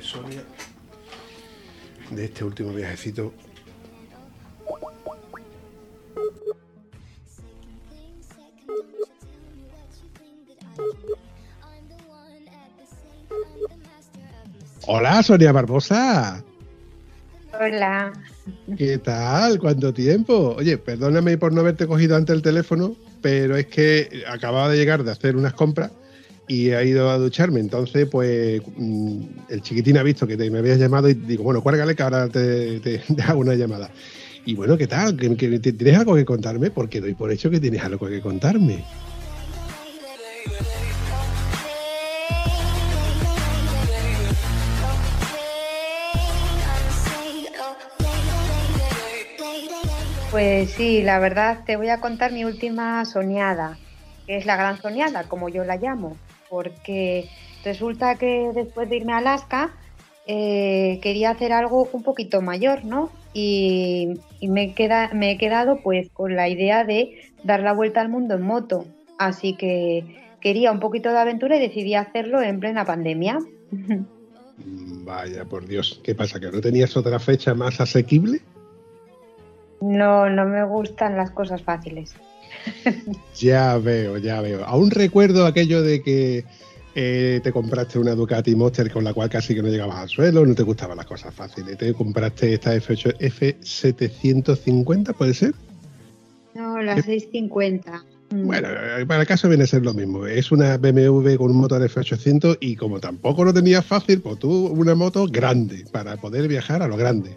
Sonia de este último viajecito. Hola, Sonia Barbosa. Hola. ¿Qué tal? ¿Cuánto tiempo? Oye, perdóname por no haberte cogido antes el teléfono, pero es que acababa de llegar de hacer unas compras y he ido a ducharme. Entonces, pues mm, el chiquitín ha visto que te- me habías llamado y digo, bueno, cuélgale que ahora te, te- hago una llamada. Y bueno, ¿qué tal? ¿Que, que- que ¿Tienes algo que contarme? Porque doy por hecho que tienes algo que contarme. Pues sí, la verdad te voy a contar mi última soñada, que es la gran soñada, como yo la llamo, porque resulta que después de irme a Alaska eh, quería hacer algo un poquito mayor, ¿no? Y, y me, queda, me he quedado pues con la idea de dar la vuelta al mundo en moto, así que quería un poquito de aventura y decidí hacerlo en plena pandemia. Vaya, por Dios, ¿qué pasa? ¿Que no tenías otra fecha más asequible? No, no me gustan las cosas fáciles. Ya veo, ya veo. Aún recuerdo aquello de que eh, te compraste una Ducati Monster con la cual casi que no llegabas al suelo, no te gustaban las cosas fáciles. Te compraste esta F8, F750, ¿puede ser? No, las 650. Mm. Bueno, eh, para el caso viene a ser lo mismo. Es una BMW con un motor F800 y como tampoco lo tenías fácil, pues tú una moto grande para poder viajar a lo grande.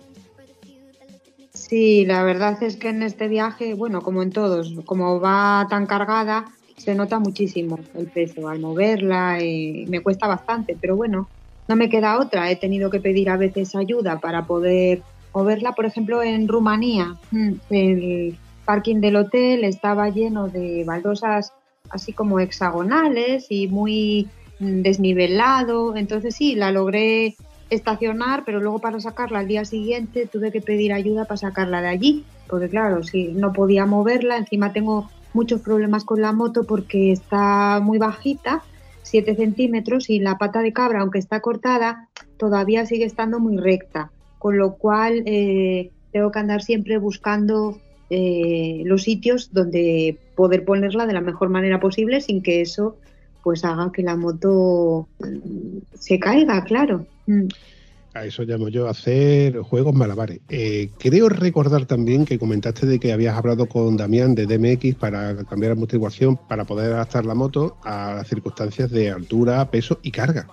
Sí, la verdad es que en este viaje, bueno, como en todos, como va tan cargada, se nota muchísimo el peso al moverla y me cuesta bastante, pero bueno, no me queda otra. He tenido que pedir a veces ayuda para poder moverla. Por ejemplo, en Rumanía, mm, el parking del hotel estaba lleno de baldosas así como hexagonales y muy mm, desnivelado. Entonces sí, la logré estacionar, pero luego para sacarla al día siguiente tuve que pedir ayuda para sacarla de allí, porque claro, si no podía moverla, encima tengo muchos problemas con la moto porque está muy bajita, 7 centímetros, y la pata de cabra, aunque está cortada, todavía sigue estando muy recta, con lo cual eh, tengo que andar siempre buscando eh, los sitios donde poder ponerla de la mejor manera posible sin que eso pues haga que la moto mm, se caiga, claro. Mm. A eso llamo yo hacer juegos malabares. Eh, creo recordar también que comentaste de que habías hablado con Damián de DMX para cambiar la amortiguación para poder adaptar la moto a las circunstancias de altura, peso y carga.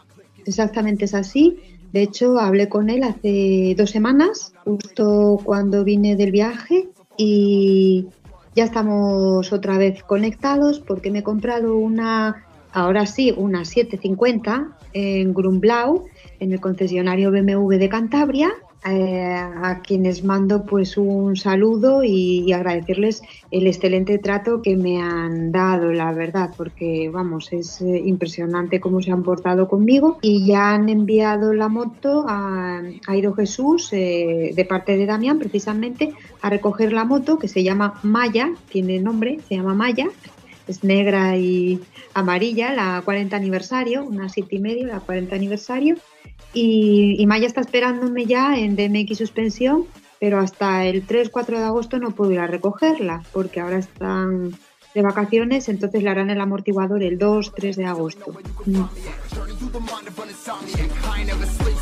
Exactamente es así. De hecho, hablé con él hace dos semanas, justo cuando vine del viaje, y, ya estamos otra vez conectados porque me he comprado una, ahora sí, una 750 en Grumblau, en el concesionario BMW de Cantabria. Eh, a quienes mando pues un saludo y, agradecerles el excelente trato que me han dado, la verdad, porque vamos, es eh, impresionante cómo se han portado conmigo y ya han enviado la moto, a, ha ido Jesús eh, de parte de Damián precisamente a recoger la moto que se llama Maya, tiene nombre, se llama Maya, es negra y amarilla, la 40 aniversario, una 7 y medio, la 40 aniversario y, Maya está esperándome ya en DMX suspensión, pero hasta el 3-4 de agosto no puedo ir a recogerla, porque ahora están de vacaciones, entonces le harán el amortiguador el 2-3 de agosto. Mm.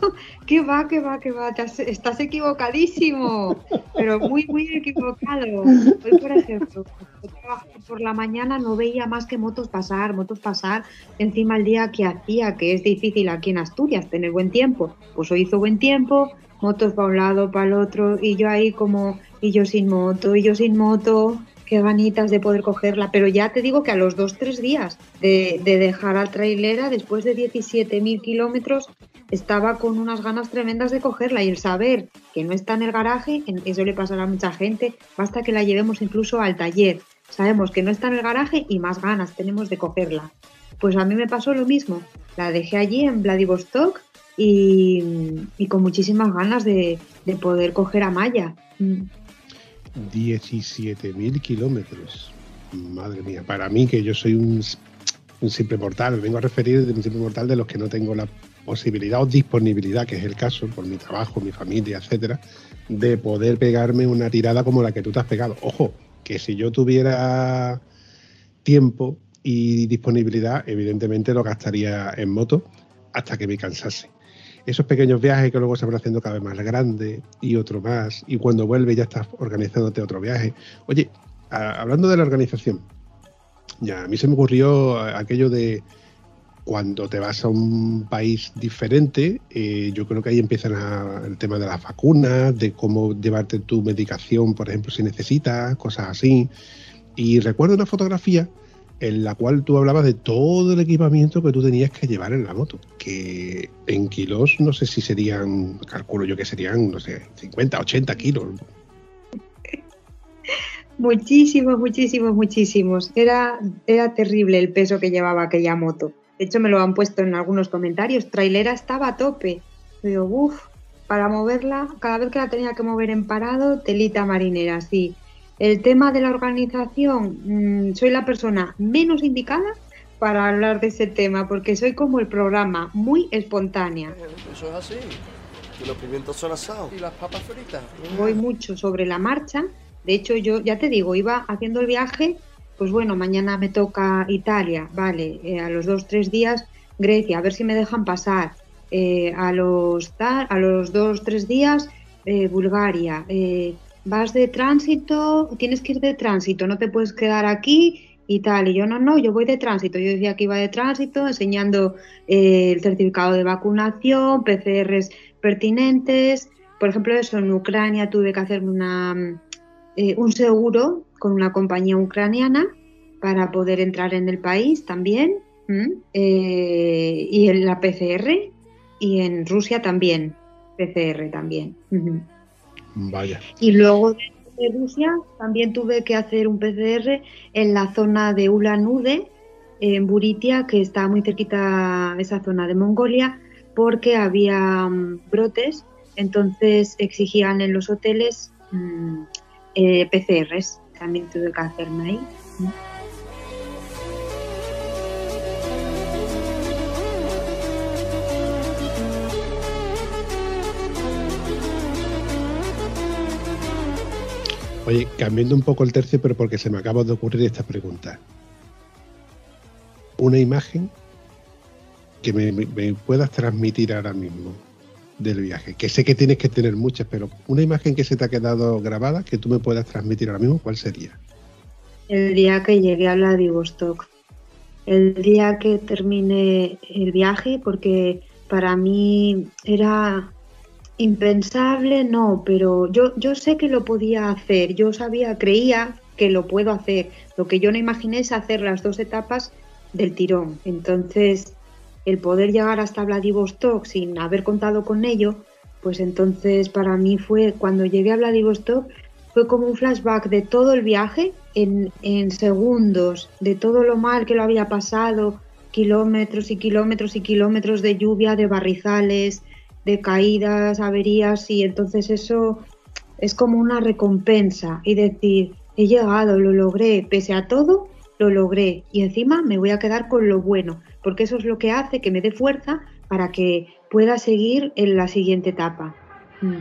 ¿Qué va? ¿Qué va? ¿Qué va? Estás equivocadísimo, pero muy, muy equivocado. Hoy, por ejemplo, por la mañana no veía más que motos pasar, motos pasar encima el día que hacía, que es difícil aquí en Asturias tener buen tiempo. Pues hoy hizo buen tiempo, motos para un lado, para el otro, y yo ahí como, y yo sin moto, y yo sin moto, qué ganitas de poder cogerla, pero ya te digo que a los dos, tres días de, dejar al trailera, después de 17.000 kilómetros, estaba con unas ganas tremendas de cogerla y el saber que no está en el garaje, eso le pasará a mucha gente, basta que la llevemos incluso al taller. Sabemos que no está en el garaje y más ganas tenemos de cogerla. Pues a mí me pasó lo mismo, la dejé allí en Vladivostok y, con muchísimas ganas de, de poder coger a Maya. 17.000 kilómetros. Madre mía, para mí que yo soy un, simple mortal, vengo a referir de un simple mortal de los que no tengo la posibilidad o disponibilidad, que es el caso, por mi trabajo, mi familia, etcétera, de poder pegarme una tirada como la que tú te has pegado. Ojo, que si yo tuviera tiempo y disponibilidad, evidentemente lo gastaría en moto hasta que me cansase esos pequeños viajes que luego se van haciendo cada vez más grandes y otro más, y cuando vuelve ya estás organizándote otro viaje. Oye, hablando de la organización, ya a mí se me ocurrió aquello de cuando te vas a un país diferente, eh, yo creo que ahí empiezan el tema de las vacunas, de cómo llevarte tu medicación, por ejemplo, si necesitas, cosas así. Y recuerdo una fotografía en la cual tú hablabas de todo el equipamiento que tú tenías que llevar en la moto, que en kilos no sé si serían, calculo yo que serían, no sé, 50, 80 kilos. Muchísimos, muchísimos, muchísimos. Era, era terrible el peso que llevaba aquella moto. De hecho, me lo han puesto en algunos comentarios. Trailera estaba a tope. Digo, uff, para moverla, cada vez que la tenía que mover en parado, telita marinera, sí. El tema de la organización, mm, soy la persona menos indicada para hablar de ese tema, porque soy como el programa, muy espontánea. Eso es así. Y los pimientos son asados. Y las papas fritas. Voy mucho sobre la marcha. De hecho, yo ya te digo, iba haciendo el viaje, pues bueno, mañana me toca Italia, vale, eh, a los dos, tres días Grecia, a ver si me dejan pasar. Eh, a, los, a los dos, tres días Bulgaria vas de tránsito, tienes que ir de tránsito, no te puedes quedar aquí y tal. Y yo no, no, yo voy de tránsito. Yo decía que iba de tránsito enseñando eh, el certificado de vacunación, PCRs pertinentes. Por ejemplo, eso en Ucrania tuve que hacer una, eh, un seguro con una compañía ucraniana para poder entrar en el país también. Eh, y en la PCR y en Rusia también, PCR también. Vaya. Y luego de Rusia también tuve que hacer un PCR en la zona de Ulan Ude, en Buritia, que está muy cerquita esa zona de Mongolia, porque había mm, brotes, entonces exigían en los hoteles mm, eh, PCRs. También tuve que hacerme ahí. Oye, cambiando un poco el tercio, pero porque se me acaba de ocurrir esta pregunta. Una imagen que me, puedas transmitir ahora mismo del viaje? Que sé que tienes que tener muchas, pero una imagen que se te ha quedado grabada que tú me puedas transmitir ahora mismo, ¿cuál sería? El día que llegué a Vladivostok. El día que terminé el viaje, porque para mí era impensable, no, pero yo, yo sé que lo podía hacer. Yo sabía, creía que lo puedo hacer. Lo que yo no imaginé es hacer las dos etapas del tirón. Entonces, el poder llegar hasta Vladivostok sin haber contado con ello, pues entonces para mí fue, cuando llegué a Vladivostok, fue como un flashback de todo el viaje en, en segundos, de todo lo mal que lo había pasado, kilómetros y kilómetros y kilómetros de lluvia, de barrizales, de caídas, averías, y entonces eso es como una recompensa y decir, he llegado, lo logré, pese a todo, lo logré y encima me voy a quedar con lo bueno porque eso es lo que hace que me dé fuerza para que pueda seguir en la siguiente etapa. Mm.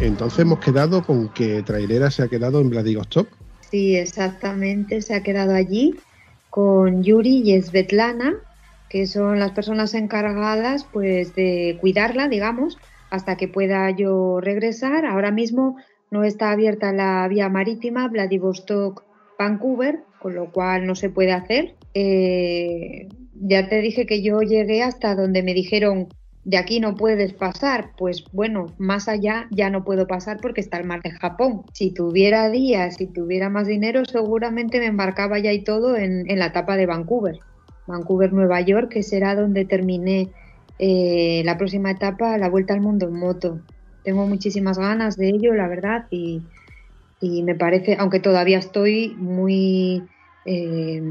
Entonces hemos quedado con que Trailera se ha quedado en Vladivostok. Sí, exactamente, se ha quedado allí con Yuri y Svetlana, que son las personas encargadas pues de cuidarla, digamos, hasta que pueda yo regresar. Ahora mismo no está abierta la vía marítima Vladivostok-Vancouver, con lo cual no se puede hacer. Eh, ya te dije que yo llegué hasta donde me dijeron de aquí no puedes pasar, pues bueno, más allá ya no puedo pasar porque está el mar de Japón. Si tuviera días, si tuviera más dinero, seguramente me embarcaba ya y todo en, en la etapa de Vancouver. Vancouver, Nueva York, que será donde terminé eh, la próxima etapa, la vuelta al mundo en moto. Tengo muchísimas ganas de ello, la verdad, y, me parece, aunque todavía estoy muy eh,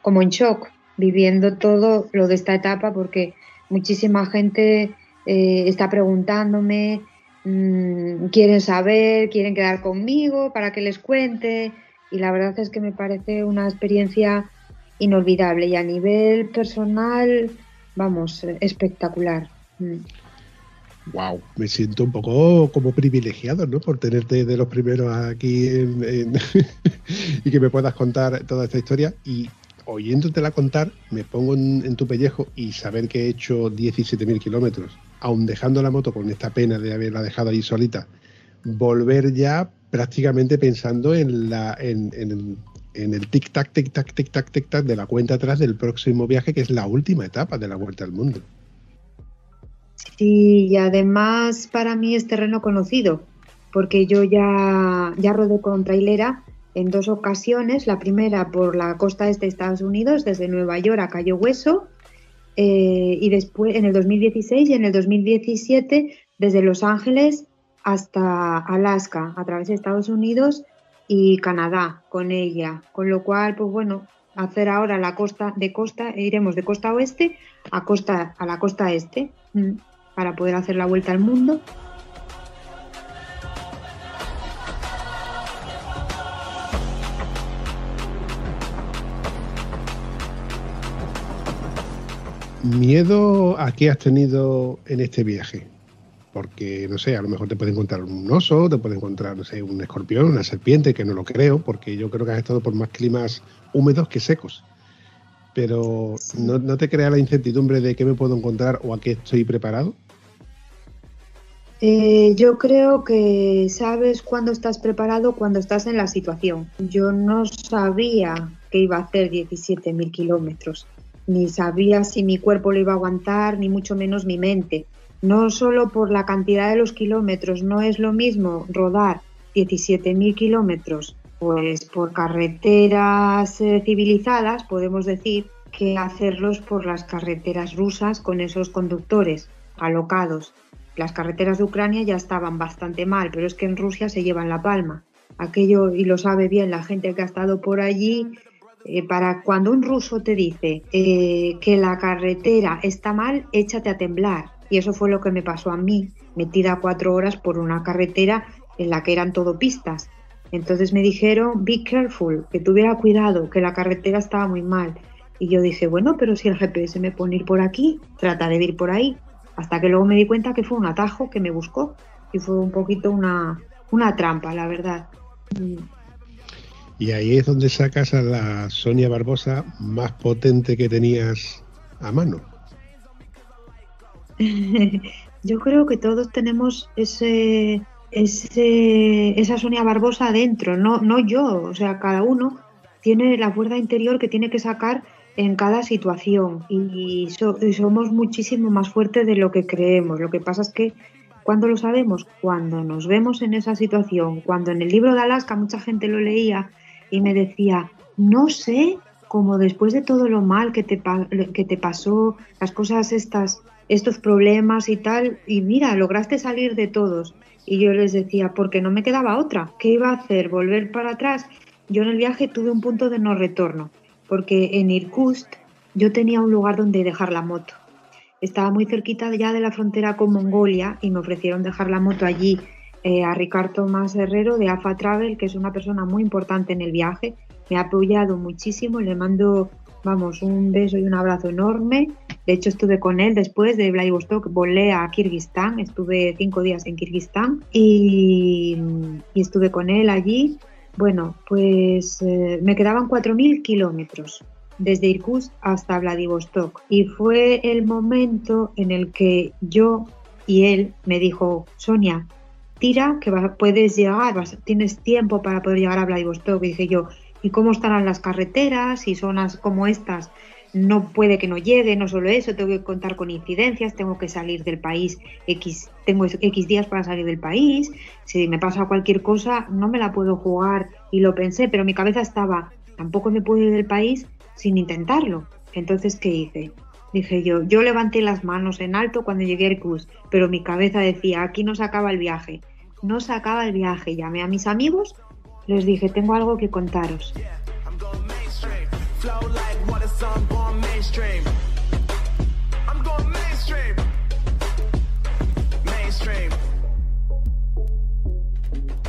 como en shock viviendo todo lo de esta etapa, porque muchísima gente eh, está preguntándome, mm, quieren saber, quieren quedar conmigo para que les cuente, y la verdad es que me parece una experiencia inolvidable y a nivel personal, vamos, espectacular. Wow, mm. me siento un poco como privilegiado, ¿no? Por tenerte de los primeros aquí y que me puedas contar toda esta historia. Y oyéndotela contar, me pongo en, tu pellejo y saber que he hecho 17.000 kilómetros, aun dejando la moto con esta pena de haberla dejado ahí solita, volver ya prácticamente pensando en, la, en, en, en el tic-tac, tic-tac, tic-tac, tic-tac de la cuenta atrás del próximo viaje, que es la última etapa de la Vuelta al Mundo. Sí, y además para mí es terreno conocido, porque yo ya, ya rodé con trailera en dos ocasiones, la primera por la costa este de Estados Unidos, desde Nueva York a Cayo Hueso, eh, y después en el 2016 y en el 2017 desde Los Ángeles hasta Alaska, a través de Estados Unidos y Canadá con ella. Con lo cual, pues bueno, hacer ahora la costa de costa, e iremos de costa oeste a costa a la costa este mm, para poder hacer la vuelta al mundo. ¿Miedo a qué has tenido en este viaje? Porque, no sé, a lo mejor te puede encontrar un oso, te puede encontrar, no sé, un escorpión, una serpiente, que no lo creo, porque yo creo que has estado por más climas húmedos que secos. Pero ¿no, te crea la incertidumbre de qué me puedo encontrar o a qué estoy preparado? Eh, yo creo que sabes cuándo estás preparado cuando estás en la situación. Yo no sabía que iba a hacer 17.000 kilómetros, ni sabía si mi cuerpo lo iba a aguantar, ni mucho menos mi mente no solo por la cantidad de los kilómetros, no es lo mismo rodar 17.000 kilómetros pues por carreteras eh, civilizadas, podemos decir, que hacerlos por las carreteras rusas con esos conductores alocados. Las carreteras de Ucrania ya estaban bastante mal, pero es que en Rusia se llevan la palma. Aquello, y lo sabe bien la gente que ha estado por allí, eh, para cuando un ruso te dice eh, que la carretera está mal, échate a temblar y eso fue lo que me pasó a mí, metida cuatro horas por una carretera en la que eran todo pistas. Entonces me dijeron, be careful, que tuviera cuidado, que la carretera estaba muy mal. Y yo dije, bueno, pero si el GPS me pone ir por aquí, trataré de ir por ahí. Hasta que luego me di cuenta que fue un atajo que me buscó y fue un poquito una, una trampa, la verdad. Y ahí es donde sacas a la Sonia Barbosa más potente que tenías a mano. Yo creo que todos tenemos ese, ese, esa Sonia Barbosa adentro, no, no yo, o sea, cada uno tiene la fuerza interior que tiene que sacar en cada situación y, somos muchísimo más fuertes de lo que creemos. Lo que pasa es que cuando lo sabemos, cuando nos vemos en esa situación, cuando en el libro de Alaska mucha gente lo leía y me decía, no sé cómo después de todo lo mal que te, que te pasó, las cosas estas, estos problemas y tal, y mira, lograste salir de todos. Y yo les decía, porque no me quedaba otra. ¿Qué iba a hacer? ¿Volver para atrás? Yo en el viaje tuve un punto de no retorno porque en Irkutsk yo tenía un lugar donde dejar la moto. Estaba muy cerquita ya de la frontera con Mongolia y me ofrecieron dejar la moto allí eh, a Ricardo Tomás Herrero de AFA Travel, que es una persona muy importante en el viaje. Me ha apoyado muchísimo, le mando, vamos, un beso y un abrazo enorme. De hecho, estuve con él después de Vladivostok, volé a Kirguistán, estuve cinco días en Kirguistán y, estuve con él allí bueno, pues eh, me quedaban 4.000 kilómetros desde Irkutsk hasta Vladivostok y fue el momento en el que yo y él me dijo, Sonia, tira que puedes llegar, tienes tiempo para poder llegar a Vladivostok. Y dije yo, ¿y cómo estarán las carreteras y zonas como estas? No puede que no llegue, no solo eso, tengo que contar con incidencias, tengo que salir del país X, tengo X días para salir del país, si me pasa cualquier cosa no me la puedo jugar y lo pensé, pero mi cabeza estaba, tampoco me puedo ir del país sin intentarlo. Entonces, ¿qué hice? Dije yo, yo levanté las manos en alto cuando llegué a Irkutsk, pero mi cabeza decía, aquí no se acaba el viaje, no se acaba el viaje. Llamé a mis amigos, les dije, tengo algo que contaros.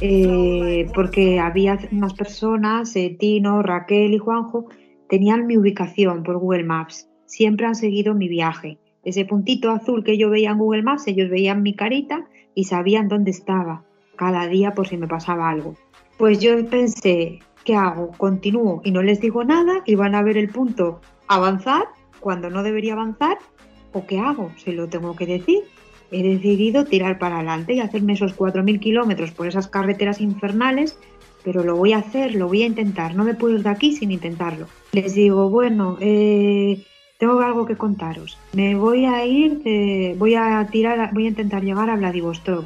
Eh, porque había unas personas, eh, Tino, Raquel y Juanjo, tenían mi ubicación por Google Maps. Siempre han seguido mi viaje. Ese puntito azul que yo veía en Google Maps, ellos veían mi carita y sabían dónde estaba cada día por si me pasaba algo. Pues yo pensé, ¿qué hago? ¿Continúo y no les digo nada y van a ver el punto avanzar cuando no debería avanzar? ¿O qué hago? Se lo tengo que decir he decidido tirar para adelante y hacerme esos 4.000 kilómetros por esas carreteras infernales, pero lo voy a hacer, lo voy a intentar, no me puedo ir de aquí sin intentarlo. Les digo, bueno, eh, tengo algo que contaros. Me voy a ir, voy a tirar, voy a intentar llegar a Vladivostok.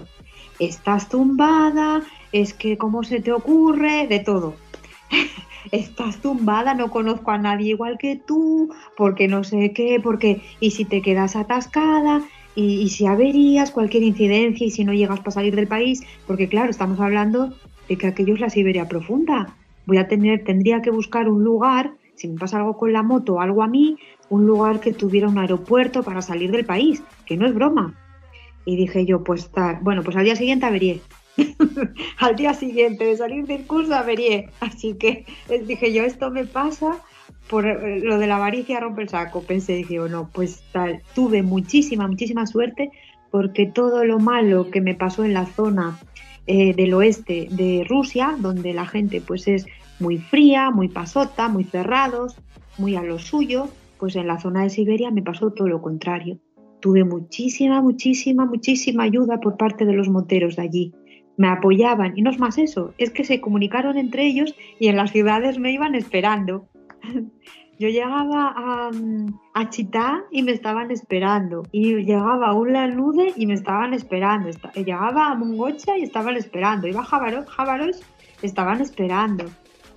Estás tumbada, es que cómo se te ocurre, de todo. Estás tumbada, no conozco a nadie igual que tú, porque no sé qué, porque y si te quedas atascada, y, si averías, cualquier incidencia y si no llegas para salir del país, porque claro, estamos hablando de que aquello es la Siberia profunda. Voy a tener, tendría que buscar un lugar, si me pasa algo con la moto o algo a mí, un lugar que tuviera un aeropuerto para salir del país, que no es broma. Y dije yo, pues tal, bueno, pues al día siguiente averíe. al día siguiente de salir del curso averíe. Así que dije yo, esto me pasa por eh, lo de la avaricia rompe el saco. Pensé, dije, no, pues tuve muchísima, muchísima suerte porque todo lo malo que me pasó en la zona eh, del oeste de Rusia, donde la gente pues es muy fría, muy pasota, muy cerrados, muy a lo suyo, pues en la zona de Siberia me pasó todo lo contrario. Tuve muchísima, muchísima, muchísima ayuda por parte de los moteros de allí. Me apoyaban y no es más eso, es que se comunicaron entre ellos y en las ciudades me iban esperando yo llegaba a, a, Chitá y me estaban esperando. Y llegaba a un Lanude y me estaban esperando. Llegaba a Mongocha y estaban esperando. Iba a Javaros, estaban esperando.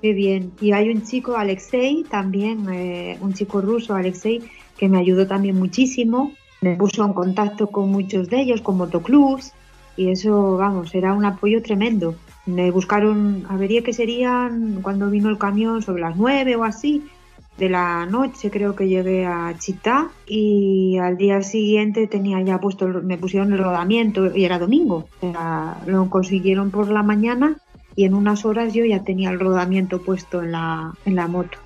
Qué bien. Y hay un chico, Alexei, también, eh, un chico ruso, Alexei, que me ayudó también muchísimo. Me puso en contacto con muchos de ellos, con motoclubs. Y eso, vamos, era un apoyo tremendo. Me buscaron, avería que serían cuando vino el camión sobre las nueve o así de la noche, creo que llegué a Chitá y al día siguiente tenía ya puesto, me pusieron el rodamiento y era domingo. lo consiguieron por la mañana y en unas horas yo ya tenía el rodamiento puesto en la, en la moto.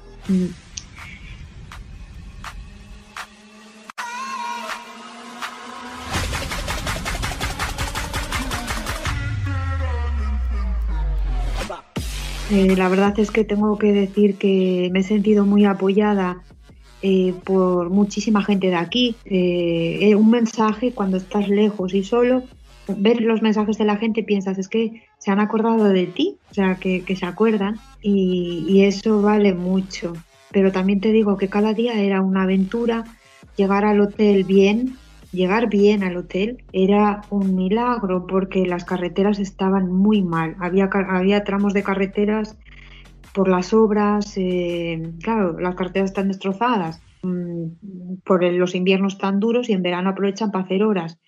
Eh, la verdad es que tengo que decir que me he sentido muy apoyada eh, por muchísima gente de aquí. Eh, un mensaje cuando estás lejos y solo, ver los mensajes de la gente piensas, es que se han acordado de ti, o sea, que, se acuerdan y, eso vale mucho. Pero también te digo que cada día era una aventura, llegar al hotel bien, llegar bien al hotel era un milagro porque las carreteras estaban muy mal. Había, había tramos de carreteras por las obras, eh, claro, las carreteras están destrozadas mm, por los inviernos tan duros y en verano aprovechan para hacer horas,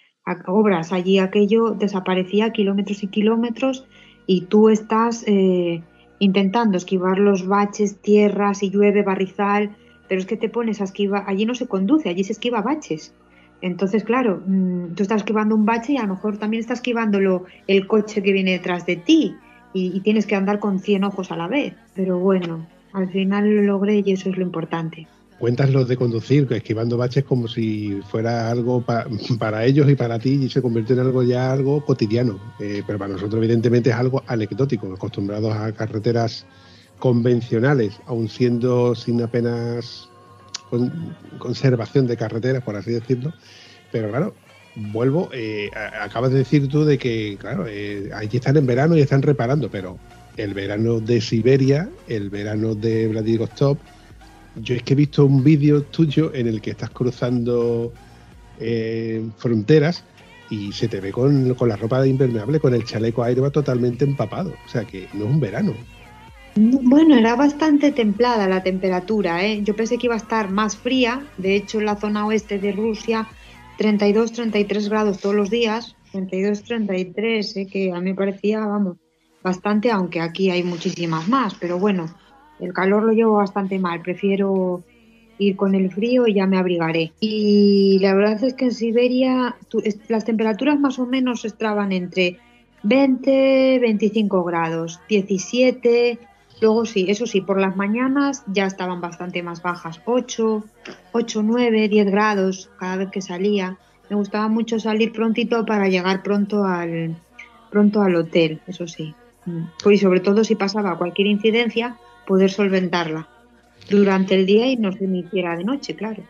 obras. Allí aquello desaparecía kilómetros y kilómetros y tú estás eh, intentando esquivar los baches, tierras y llueve, barrizal, pero es que te pones a esquivar, allí no se conduce, allí se esquiva baches. Entonces, claro, mm, tú estás esquivando un bache y a lo mejor también está esquivándolo el coche que viene detrás de ti y, tienes que andar con 100 ojos a la vez. Pero bueno, al final lo logré y eso es lo importante. Cuentas los de conducir, esquivando baches como si fuera algo para ellos y para ti y se convierte en algo ya algo cotidiano. Eh, pero para nosotros evidentemente es algo anecdótico, acostumbrados a carreteras convencionales, aun siendo sin apenas conservación de carreteras, por así decirlo. Pero claro, vuelvo, eh, acabas de decir tú de que, claro, eh, allí están en verano y están reparando, pero el verano de Siberia, el verano de Vladivostok, yo es que he visto un vídeo tuyo en el que estás cruzando eh, fronteras y se te ve con, con la ropa de impermeable, con el chaleco aire totalmente empapado. O sea que no es un verano. Bueno, era bastante templada la temperatura, ¿eh? Yo pensé que iba a estar más fría. De hecho, en la zona oeste de Rusia, 32, 33 grados todos los días. 32, 33, ¿eh? que a mí parecía, vamos, bastante, aunque aquí hay muchísimas más. Pero bueno, el calor lo llevo bastante mal. Prefiero ir con el frío y ya me abrigaré. Y la verdad es que en Siberia las temperaturas más o menos estaban entre 20, 25 grados, 17, Luego sí, eso sí, por las mañanas ya estaban bastante más bajas, 8, 8, 9, 10 grados cada vez que salía. Me gustaba mucho salir prontito para llegar pronto al, pronto al hotel, eso sí. Mm. Y sobre todo si pasaba cualquier incidencia, poder solventarla durante el día y no se hiciera de noche, claro.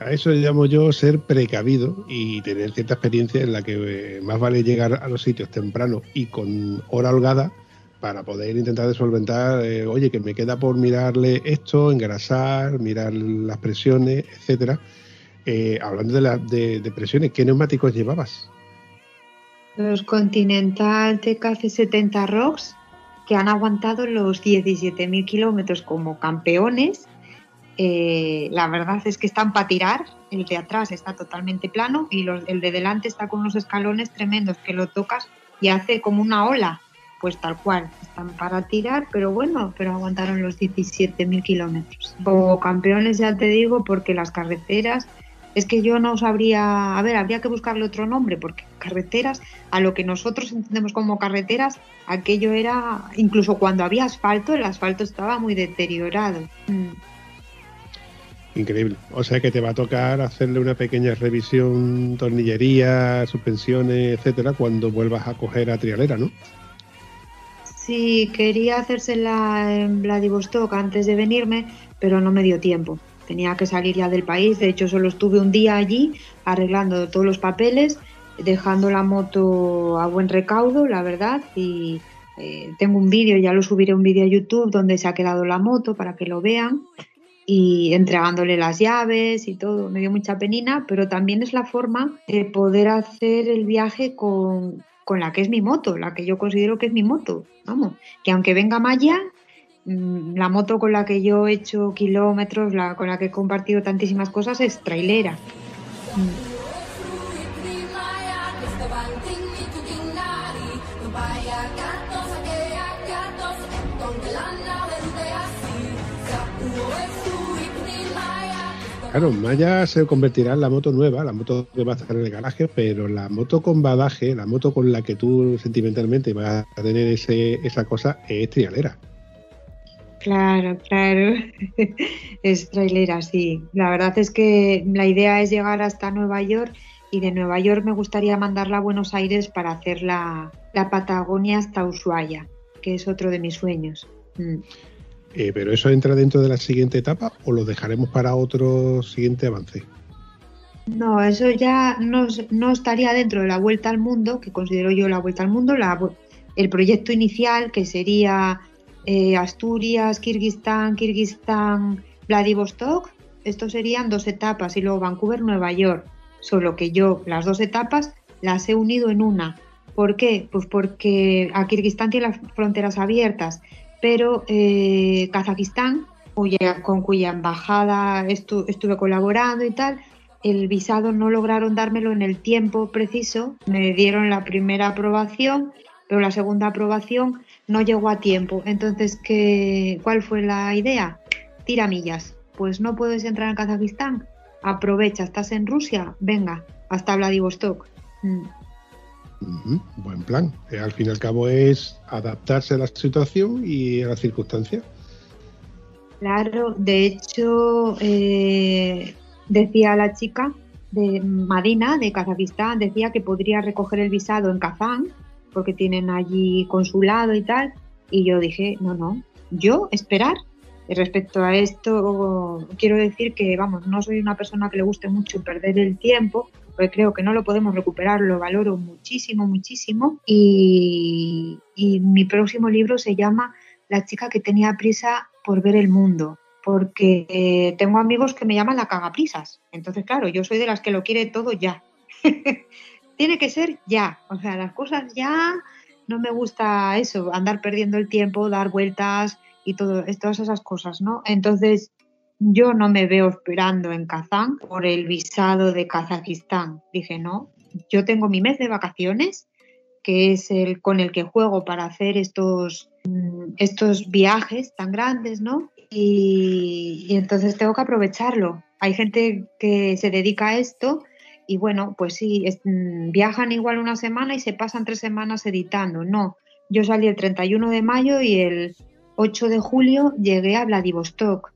A eso llamo yo ser precavido y tener cierta experiencia en la que eh, más vale llegar a los sitios temprano y con hora holgada para poder intentar solventar, eh, oye, que me queda por mirarle esto, engrasar, mirar las presiones, etcétera. Eh, hablando de, la, de, presiones, ¿qué neumáticos llevabas? Los Continental TKC70 Rocks, que han aguantado los 17.000 kilómetros como campeones. Eh, la verdad es que están para tirar. El de atrás está totalmente plano y el de delante está con unos escalones tremendos que lo tocas y hace como una ola pues tal cual, están para tirar, pero bueno, pero aguantaron los 17.000 kilómetros. Como campeones ya te digo, porque las carreteras, es que yo no sabría, a ver, habría que buscarle otro nombre, porque carreteras, a lo que nosotros entendemos como carreteras, aquello era, incluso cuando había asfalto, el asfalto estaba muy deteriorado. Mm. Increíble. O sea que te va a tocar hacerle una pequeña revisión, tornillería, suspensiones, etcétera, cuando vuelvas a coger a Trialera, ¿no? Sí, quería hacérsela en Vladivostok antes de venirme, pero no me dio tiempo. Tenía que salir ya del país, de hecho solo estuve un día allí arreglando todos los papeles, dejando la moto a buen recaudo, la verdad, y eh, tengo un vídeo, ya lo subiré un vídeo a YouTube donde se ha quedado la moto para que lo vean y entregándole las llaves y todo. Me dio mucha penina, pero también es la forma de poder hacer el viaje con, con la que es mi moto, la que yo considero que es mi moto. Vamos, que aunque venga Maya, mm, la moto con la que yo he hecho kilómetros, la, con la que he compartido tantísimas cosas es trailera. Claro, Maya se convertirá en la moto nueva, la moto que va a estar en el garaje, pero la moto con badaje, la moto con la que tú sentimentalmente vas a tener ese, esa cosa, es trialera. Claro, claro. es trailera, sí. La verdad es que la idea es llegar hasta Nueva York y de Nueva York me gustaría mandarla a Buenos Aires para hacer la, Patagonia hasta Ushuaia que es otro de mis sueños. Mm. Eh, ¿Pero eso entra dentro de la siguiente etapa o lo dejaremos para otro siguiente avance? No, eso ya no, no, estaría dentro de la vuelta al mundo, que considero yo la vuelta al mundo, el proyecto inicial, que sería eh, Asturias, Kirguistán, Kirguistán, Vladivostok. Estos serían dos etapas y luego Vancouver, Nueva York. Solo que yo las dos etapas las he unido en una. ¿Por qué? Pues porque a Kirguistán tiene las fronteras abiertas, pero eh, Kazajistán, con cuya embajada estuve colaborando y tal, el visado no lograron dármelo en el tiempo preciso. Me dieron la primera aprobación, pero la segunda aprobación no llegó a tiempo. Entonces, ¿qué, ¿cuál fue la idea? Tira millas. Pues no puedes entrar en Kazajistán. Aprovecha, estás en Rusia. Venga, hasta Vladivostok. Buen plan. Eh, al fin y al cabo es adaptarse a la situación y a las circunstancias. Claro, de hecho, eh, decía la chica de Madina, de Kazajistán, decía que podría recoger el visado en Kazán, porque tienen allí consulado y tal. Y yo dije, no, no, yo esperar. respecto a esto, quiero decir que, vamos, no soy una persona que le guste mucho perder el tiempo, porque creo que no lo podemos recuperar, lo valoro muchísimo, muchísimo. Y, mi próximo libro se llama La chica que tenía prisa por ver el mundo porque eh, tengo amigos que me llaman la cagaprisas. Entonces, claro, yo soy de las que lo quiere todo ya. Tiene que ser ya. O sea, las cosas ya. No me gusta eso, andar perdiendo el tiempo, dar vueltas y todo, todas esas cosas, ¿no? Entonces, yo no me veo esperando en Kazán por el visado de Kazajistán. Dije, no, yo tengo mi mes de vacaciones, que es el con el que juego para hacer estos, mm, estos viajes tan grandes, ¿no? y, entonces tengo que aprovecharlo. Hay gente que se dedica a esto y bueno, pues sí, mm, viajan igual una semana y se pasan tres semanas editando. No, yo salí el 31 de mayo y el 8 de julio llegué a Vladivostok.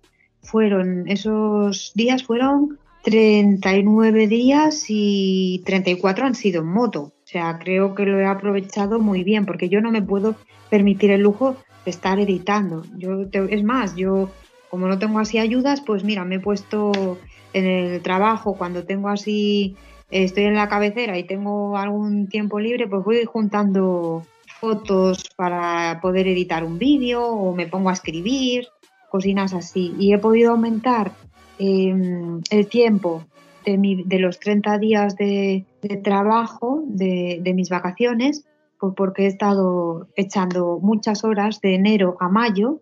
Fueron, esos días fueron 39 días y 34 han sido en moto. O sea, creo que lo he aprovechado muy bien porque yo no me puedo permitir el lujo estar editando. Yo es más, yo como no tengo así ayudas, pues mira, me he puesto en el trabajo cuando tengo así, estoy en la cabecera y tengo algún tiempo libre, pues voy juntando fotos para poder editar un vídeo o me pongo a escribir, cocinas así. Y he podido aumentar em, el tiempo de, de, los 30 días de, trabajo de, de mis vacaciones pues porque he estado echando muchas horas de enero a mayo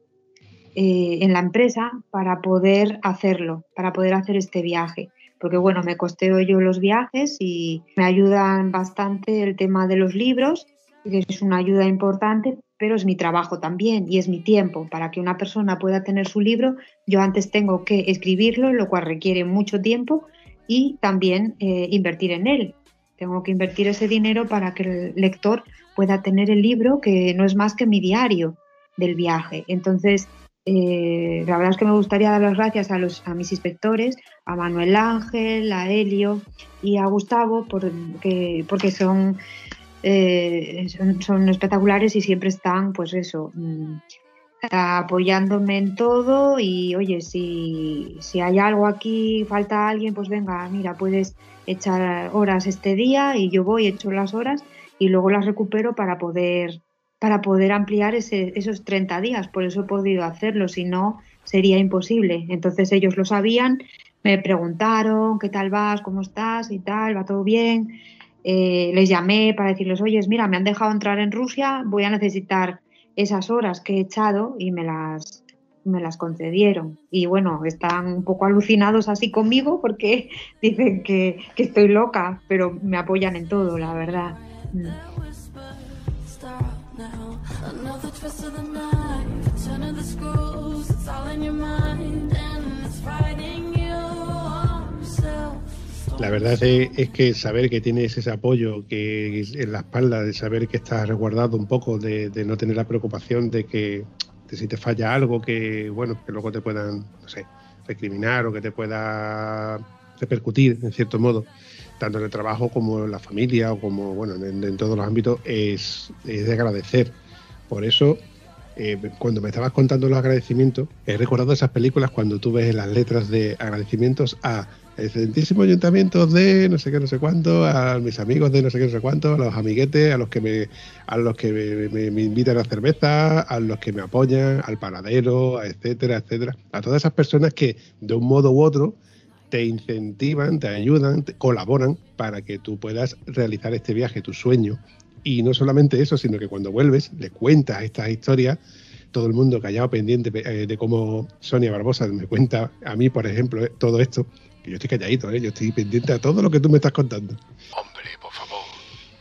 eh, en la empresa para poder hacerlo, para poder hacer este viaje. Porque bueno, me costeo yo los viajes y me ayudan bastante el tema de los libros, que es una ayuda importante, pero es mi trabajo también y es mi tiempo. Para que una persona pueda tener su libro, yo antes tengo que escribirlo, lo cual requiere mucho tiempo, y también eh, invertir en él. Tengo que invertir ese dinero para que el lector pueda tener el libro, que no es más que mi diario del viaje. Entonces, eh, la verdad es que me gustaría dar las gracias a, los, a mis inspectores, a Manuel Ángel, a Helio y a Gustavo, porque, porque son, eh, son, espectaculares y siempre están, pues eso, mm, apoyándome en todo y oye, si, si hay algo aquí, falta alguien, pues venga, mira, puedes echar horas este día y yo voy, echo las horas y luego las recupero para poder, para poder ampliar ese, esos 30 días. Por eso he podido hacerlo, si no sería imposible. Entonces ellos lo sabían, me preguntaron qué tal vas, cómo estás y tal, va todo bien. Eh, les llamé para decirles, oye, mira, me han dejado entrar en Rusia, voy a necesitar esas horas que he echado y me las, me las concedieron. Y bueno, están un poco alucinados así conmigo porque dicen que, que estoy loca, pero me apoyan en todo, la verdad. La verdad es, que saber que tienes ese apoyo que en la espalda, de saber que estás resguardado un poco, de, no tener la preocupación de que si te falla algo, que bueno, que luego te puedan, no sé, recriminar o que te pueda repercutir en cierto modo tanto en el trabajo como en la familia o como bueno en, todos los ámbitos es, de agradecer. Por eso eh, cuando me estabas contando los agradecimientos, he recordado esas películas cuando tú ves las letras de agradecimientos a excelentísimo ayuntamiento de no sé qué, no sé cuánto, a mis amigos de no sé qué, no sé cuánto, a los amiguetes, a los que me, a los que me, invitan a cerveza, a los que me apoyan, al paradero, etcétera, etcétera. A todas esas personas que de un modo u otro te incentivan, te ayudan, te colaboran para que tú puedas realizar este viaje, tu sueño. Y no solamente eso, sino que cuando vuelves, le cuentas estas historias, todo el mundo callado pendiente eh, de cómo Sonia Barbosa me cuenta a mí, por ejemplo, eh, todo esto, yo estoy calladito, ¿eh? yo estoy pendiente a todo lo que tú me estás contando. Hombre, por favor.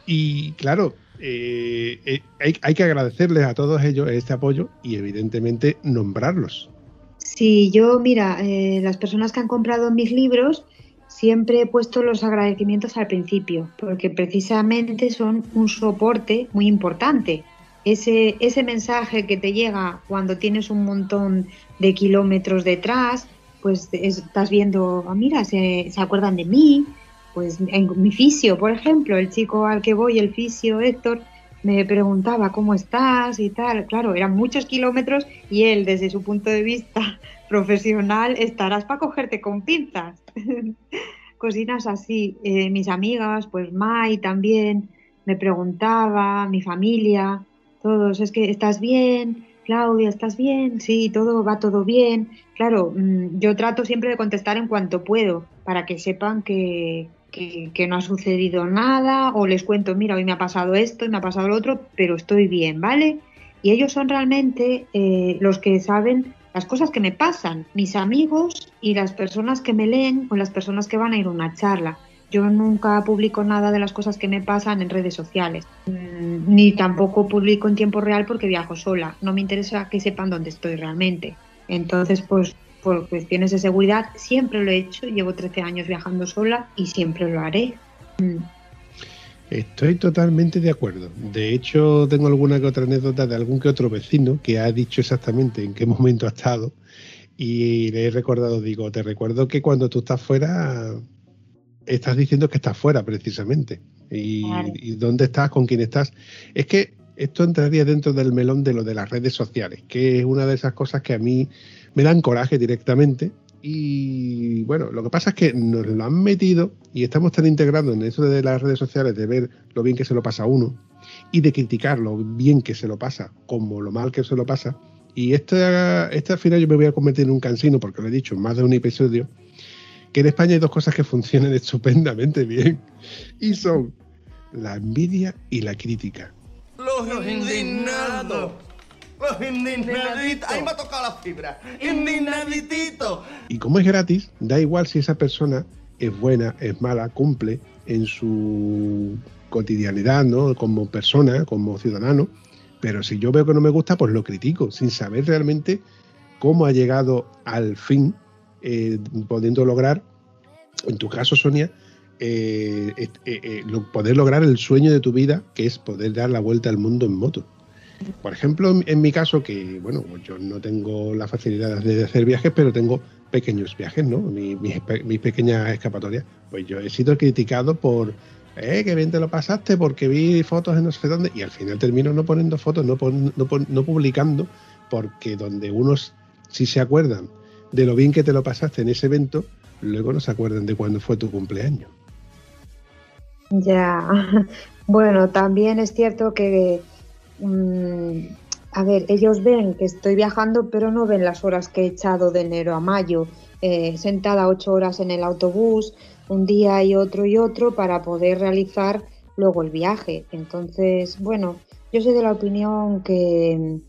Y claro, hay, hay, que agradecerles a todos ellos este apoyo y evidentemente nombrarlos. Sí, yo, mira, eh, las personas que han comprado mis libros siempre he puesto los agradecimientos al principio, porque precisamente son un soporte muy importante. Ese, ese mensaje que te llega cuando tienes un montón de kilómetros detrás, pues estás viendo, ah, mira, se, acuerdan de mí, pues en mi fisio, por ejemplo, el chico al que voy, el fisio Héctor, me preguntaba cómo estás y tal. Claro, eran muchos kilómetros y él, desde su punto de vista profesional, estarás para cogerte con pinzas. Cocinas así. Eh, mis amigas, pues Mai también me preguntaba, mi familia, todos, es que estás bien, Claudia, ¿estás bien? Sí, todo va todo bien. Claro, mm, yo trato siempre de contestar en cuanto puedo, para que sepan que, no ha sucedido nada o les cuento, mira, hoy me ha pasado esto me ha pasado lo otro, pero estoy bien, ¿vale? Y ellos son realmente eh, los que saben las cosas que me pasan, mis amigos y las personas que me leen o las personas que van a ir a una charla. Yo nunca publico nada de las cosas que me pasan en redes sociales, mm, ni tampoco publico en tiempo real porque viajo sola. No me interesa que sepan dónde estoy realmente. Entonces, pues por cuestiones de seguridad, siempre lo he hecho, llevo 13 años viajando sola y siempre lo haré. Mm. Estoy totalmente de acuerdo. De hecho, tengo alguna que otra anécdota de algún que otro vecino que ha dicho exactamente en qué momento ha estado y le he recordado, digo, te recuerdo que cuando tú estás fuera, estás diciendo que estás fuera precisamente. Y, y, dónde estás, con quién estás. Es que esto entraría dentro del melón de lo de las redes sociales, que es una de esas cosas que a mí me dan coraje directamente. Y bueno, lo que pasa es que nos lo han metido y estamos tan integrados en eso de las redes sociales, de ver lo bien que se lo pasa a uno y de criticar lo bien que se lo pasa como lo mal que se lo pasa. Y esta, este al final yo me voy a convertir en un cansino, porque lo he dicho en más de un episodio, que en España hay dos cosas que funcionan estupendamente bien y son la envidia y la crítica. Los indignados. Los indignaditos. Ahí me ha tocado la fibra. Indignaditito. Y como es gratis, da igual si esa persona es buena, es mala, cumple en su cotidianidad, ¿no? Como persona, como ciudadano. Pero si yo veo que no me gusta, pues lo critico, sin saber realmente cómo ha llegado al fin, eh, pudiendo lograr, en tu caso, Sonia, eh, eh, poder lograr el sueño de tu vida, que es poder dar la vuelta al mundo en moto. Por ejemplo, en mi caso, que bueno, yo no tengo la facilidad de hacer viajes, pero tengo pequeños viajes, ¿no? Mis, pequeñas escapatorias. Pues yo he sido criticado por, eh, que bien te lo pasaste, porque vi fotos en no sé dónde, y al final termino no poniendo fotos, no, no, publicando, porque donde unos si se acuerdan de lo bien que te lo pasaste en ese evento, luego no se acuerdan de cuándo fue tu cumpleaños. Ya, bueno, también es cierto que Mm, a ver, ellos ven que estoy viajando, pero no ven las horas que he echado de enero a mayo, eh, sentada ocho horas en el autobús, un día y otro y otro, para poder realizar luego el viaje. Entonces, bueno, yo soy de la opinión que,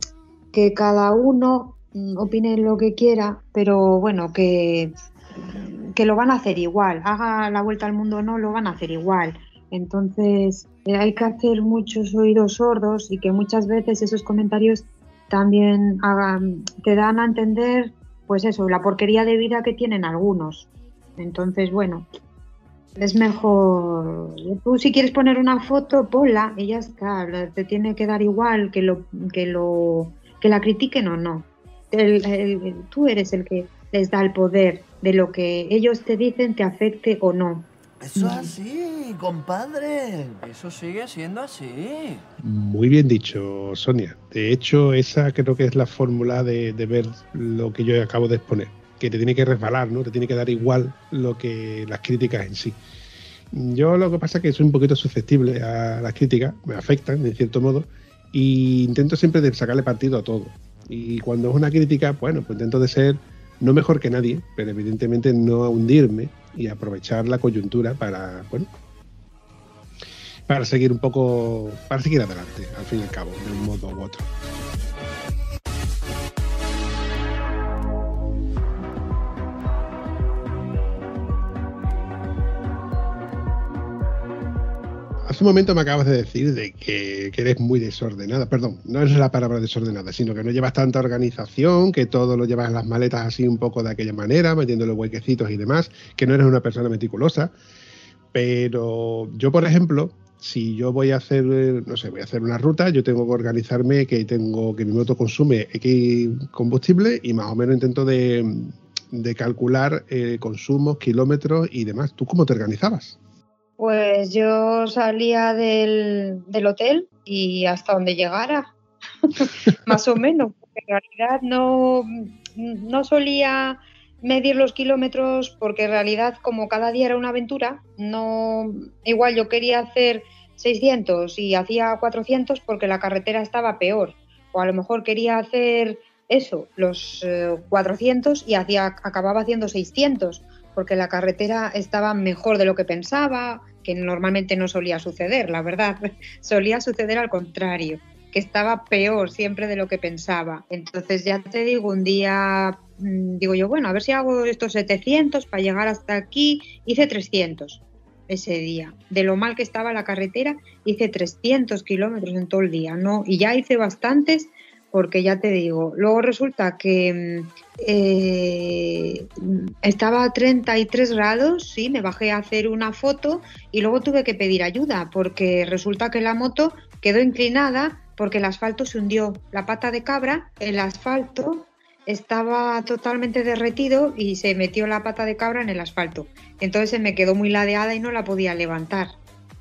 que cada uno opine lo que quiera, pero bueno, que, que lo van a hacer igual, haga la vuelta al mundo o no, lo van a hacer igual. Entonces eh, hay que hacer muchos oídos sordos y que muchas veces esos comentarios también hagan, te dan a entender, pues eso, la porquería de vida que tienen algunos. Entonces, bueno, es mejor. Tú si quieres poner una foto, ponla y ya está. Te tiene que dar igual que lo que lo que la critiquen o no. Tú eres el que les da el poder de lo que ellos te dicen te afecte o no. Eso es así, compadre. Eso sigue siendo así. Muy bien dicho, Sonia. De hecho, esa creo que es la fórmula de, de ver lo que yo acabo de exponer. Que te tiene que resbalar, ¿no? Te tiene que dar igual lo que las críticas en sí. Yo lo que pasa es que soy un poquito susceptible a las críticas, me afectan de cierto modo, y intento siempre de sacarle partido a todo. Y cuando es una crítica, bueno, pues intento de ser no mejor que nadie, pero evidentemente no hundirme y aprovechar la coyuntura para, bueno, para seguir un poco, para seguir adelante, al fin y al cabo, de un modo u otro. Hace un momento me acabas de decir de que, eres muy desordenada. Perdón, no es la palabra desordenada, sino que no llevas tanta organización, que todo lo llevas en las maletas así un poco de aquella manera, metiéndole huequecitos y demás, que no eres una persona meticulosa. Pero yo, por ejemplo, si yo voy a hacer, no sé, voy a hacer una ruta, yo tengo que organizarme que tengo que mi moto consume X combustible y más o menos intento de, de calcular eh, consumos, kilómetros y demás. ¿Tú cómo te organizabas? Pues yo salía del, del hotel y hasta donde llegara, más o menos. Porque en realidad no, no solía medir los kilómetros porque en realidad como cada día era una aventura, no igual yo quería hacer 600 y hacía 400 porque la carretera estaba peor. O a lo mejor quería hacer eso, los eh, 400 y hacía, acababa haciendo 600 porque la carretera estaba mejor de lo que pensaba, que normalmente no solía suceder, la verdad. Solía suceder al contrario, que estaba peor siempre de lo que pensaba. Entonces ya te digo, un día mmm, digo yo, bueno, a ver si hago estos 700 para llegar hasta aquí. Hice 300 ese día. De lo mal que estaba la carretera, hice 300 kilómetros en todo el día, ¿no? Y ya hice bastantes porque ya te digo, luego resulta que eh, estaba a 33 grados, sí, me bajé a hacer una foto y luego tuve que pedir ayuda porque resulta que la moto quedó inclinada porque el asfalto se hundió. La pata de cabra, el asfalto estaba totalmente derretido y se metió la pata de cabra en el asfalto. Entonces me quedó muy ladeada y no la podía levantar.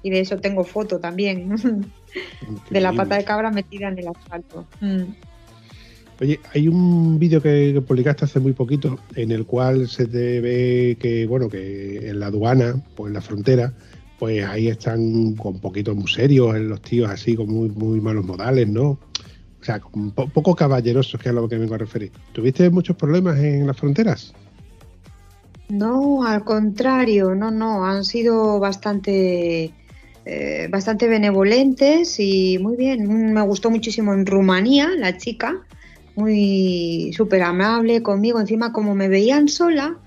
Y de eso tengo foto también. de la pata de cabra metida en el asfalto. Mm. Oye, hay un vídeo que, publicaste hace muy poquito en el cual se te ve que, bueno, que en la aduana o en la frontera, pues ahí están con poquitos muy serios, los tíos así con muy, muy malos modales, ¿no? O sea, un po poco caballerosos, que es a lo que vengo a referir. ¿Tuviste muchos problemas en las fronteras? No, al contrario, no, no, han sido bastante eh, bastante benevolentes y muy bien. Me gustó muchísimo en Rumanía, la chica, muy súper amable conmigo. Encima, como me veían sola,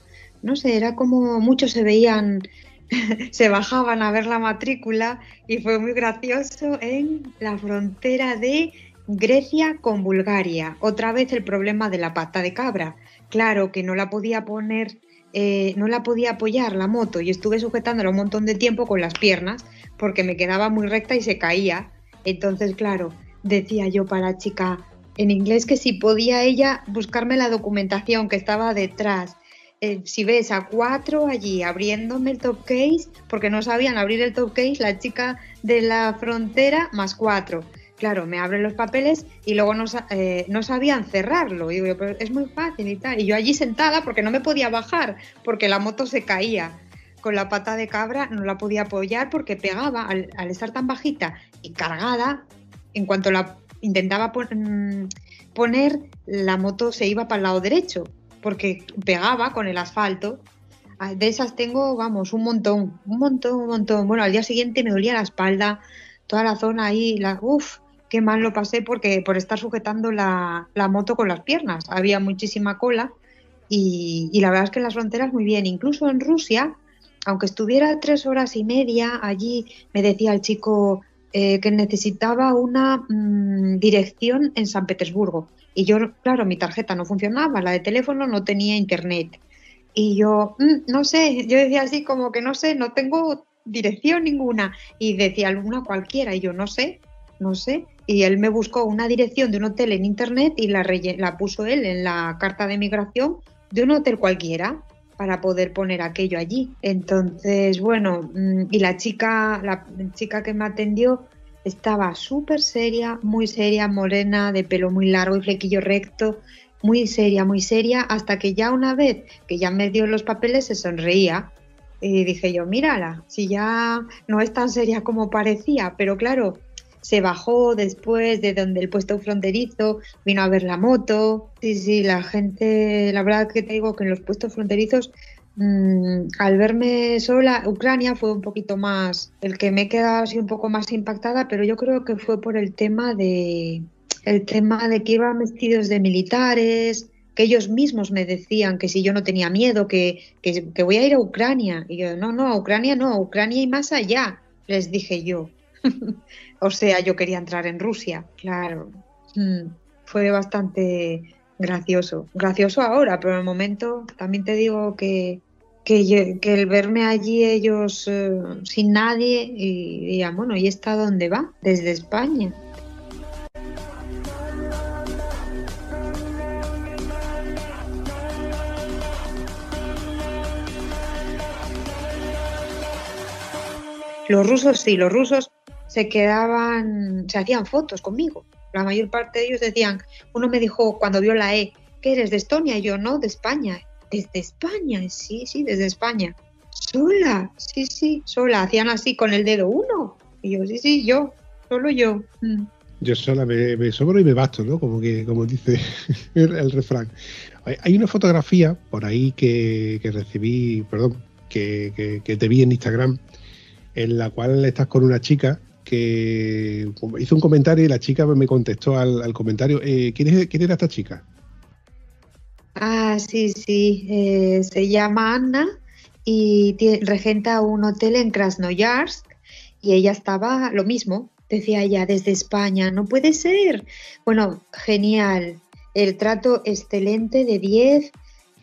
no sé, era como muchos se veían, se bajaban a ver la matrícula y fue muy gracioso en la frontera de Grecia con Bulgaria. Otra vez el problema de la pata de cabra. Claro que no la podía poner eh, no la podía apoyar la moto y estuve sujetándola un montón de tiempo con las piernas porque me quedaba muy recta y se caía. Entonces, claro, decía yo para la chica en inglés que si podía ella buscarme la documentación que estaba detrás. Eh, si ves a cuatro allí abriéndome el top case, porque no sabían abrir el top case, la chica de la frontera más cuatro. Claro, me abren los papeles y luego no, eh, sabían cerrarlo. Y digo, pero es muy fácil y tal. Y yo allí sentada porque no me podía bajar, porque la moto se caía. Con la pata de cabra no la podía apoyar porque pegaba, al, estar tan bajita y cargada, en cuanto la intentaba pon poner, la moto se iba para el lado derecho, porque pegaba con el asfalto. De esas tengo, vamos, un montón, un montón, un montón. Bueno, al día siguiente me dolía la espalda, toda la zona ahí, la, uff, qué mal lo pasé porque por estar sujetando la, la moto con las piernas. Había muchísima cola y, y, la verdad es que en las fronteras muy bien. Incluso en Rusia, aunque estuviera tres horas y media allí, me decía el chico eh, que necesitaba una mmm, dirección en San Petersburgo. Y yo, claro, mi tarjeta no funcionaba, la de teléfono no tenía internet. Y yo, mmm, no sé, yo decía así como que no sé, no tengo dirección ninguna. Y decía alguna cualquiera, y yo no sé, no sé. Y él me buscó una dirección de un hotel en internet y la, la puso él en la carta de migración de un hotel cualquiera. Para poder poner aquello allí. Entonces, bueno, mm, y la chica, la chica que me atendió estaba súper seria, muy seria, morena, de pelo muy largo y flequillo recto, muy seria, muy seria, hasta que ya una vez que ya me dio los papeles se sonreía. Y dije yo, mírala, si ya no es tan seria como parecía, pero claro, se bajó después de donde el puesto fronterizo, vino a ver la moto. Sí, sí, la gente, la verdad que te digo que en los puestos fronterizos, mm, al verme sola, Ucrania fue un poquito más, el que me he quedado así un poco más impactada, pero yo creo que fue por el tema de, el tema de que iban vestidos de militares, que ellos mismos me decían que si yo no tenía miedo, que, que, voy a ir a Ucrania. Y yo, no, no, a Ucrania no, a Ucrania y más allá, les dije yo. o sea, yo quería entrar en Rusia, claro. Mm, fue bastante gracioso. Gracioso ahora, pero en el momento también te digo que, que, que el verme allí ellos eh, sin nadie y digan, bueno, ¿y está dónde va? Desde España. Los rusos sí, los rusos se quedaban, se hacían fotos conmigo. La mayor parte de ellos decían, uno me dijo cuando vio la E, ¿qué eres de Estonia? Y yo, no, de España. Desde España, sí, sí, desde España. Sola, sí, sí, sola. Hacían así con el dedo uno. Y yo, sí, sí, yo, solo yo. Mm. Yo sola me, me, sobro y me basto, ¿no? Como que, como dice el, refrán. Hay, una fotografía por ahí que, que recibí, perdón, que, que, que, te vi en Instagram, en la cual estás con una chica que hizo un comentario y la chica me contestó al, comentario. Eh, ¿quién, es, ¿quién, era esta chica? Ah, sí, sí. Eh, se llama Anna y tiene, regenta un hotel en Krasnoyarsk y ella estaba lo mismo. Decía ella desde España, no puede ser. Bueno, genial. El trato excelente de 10.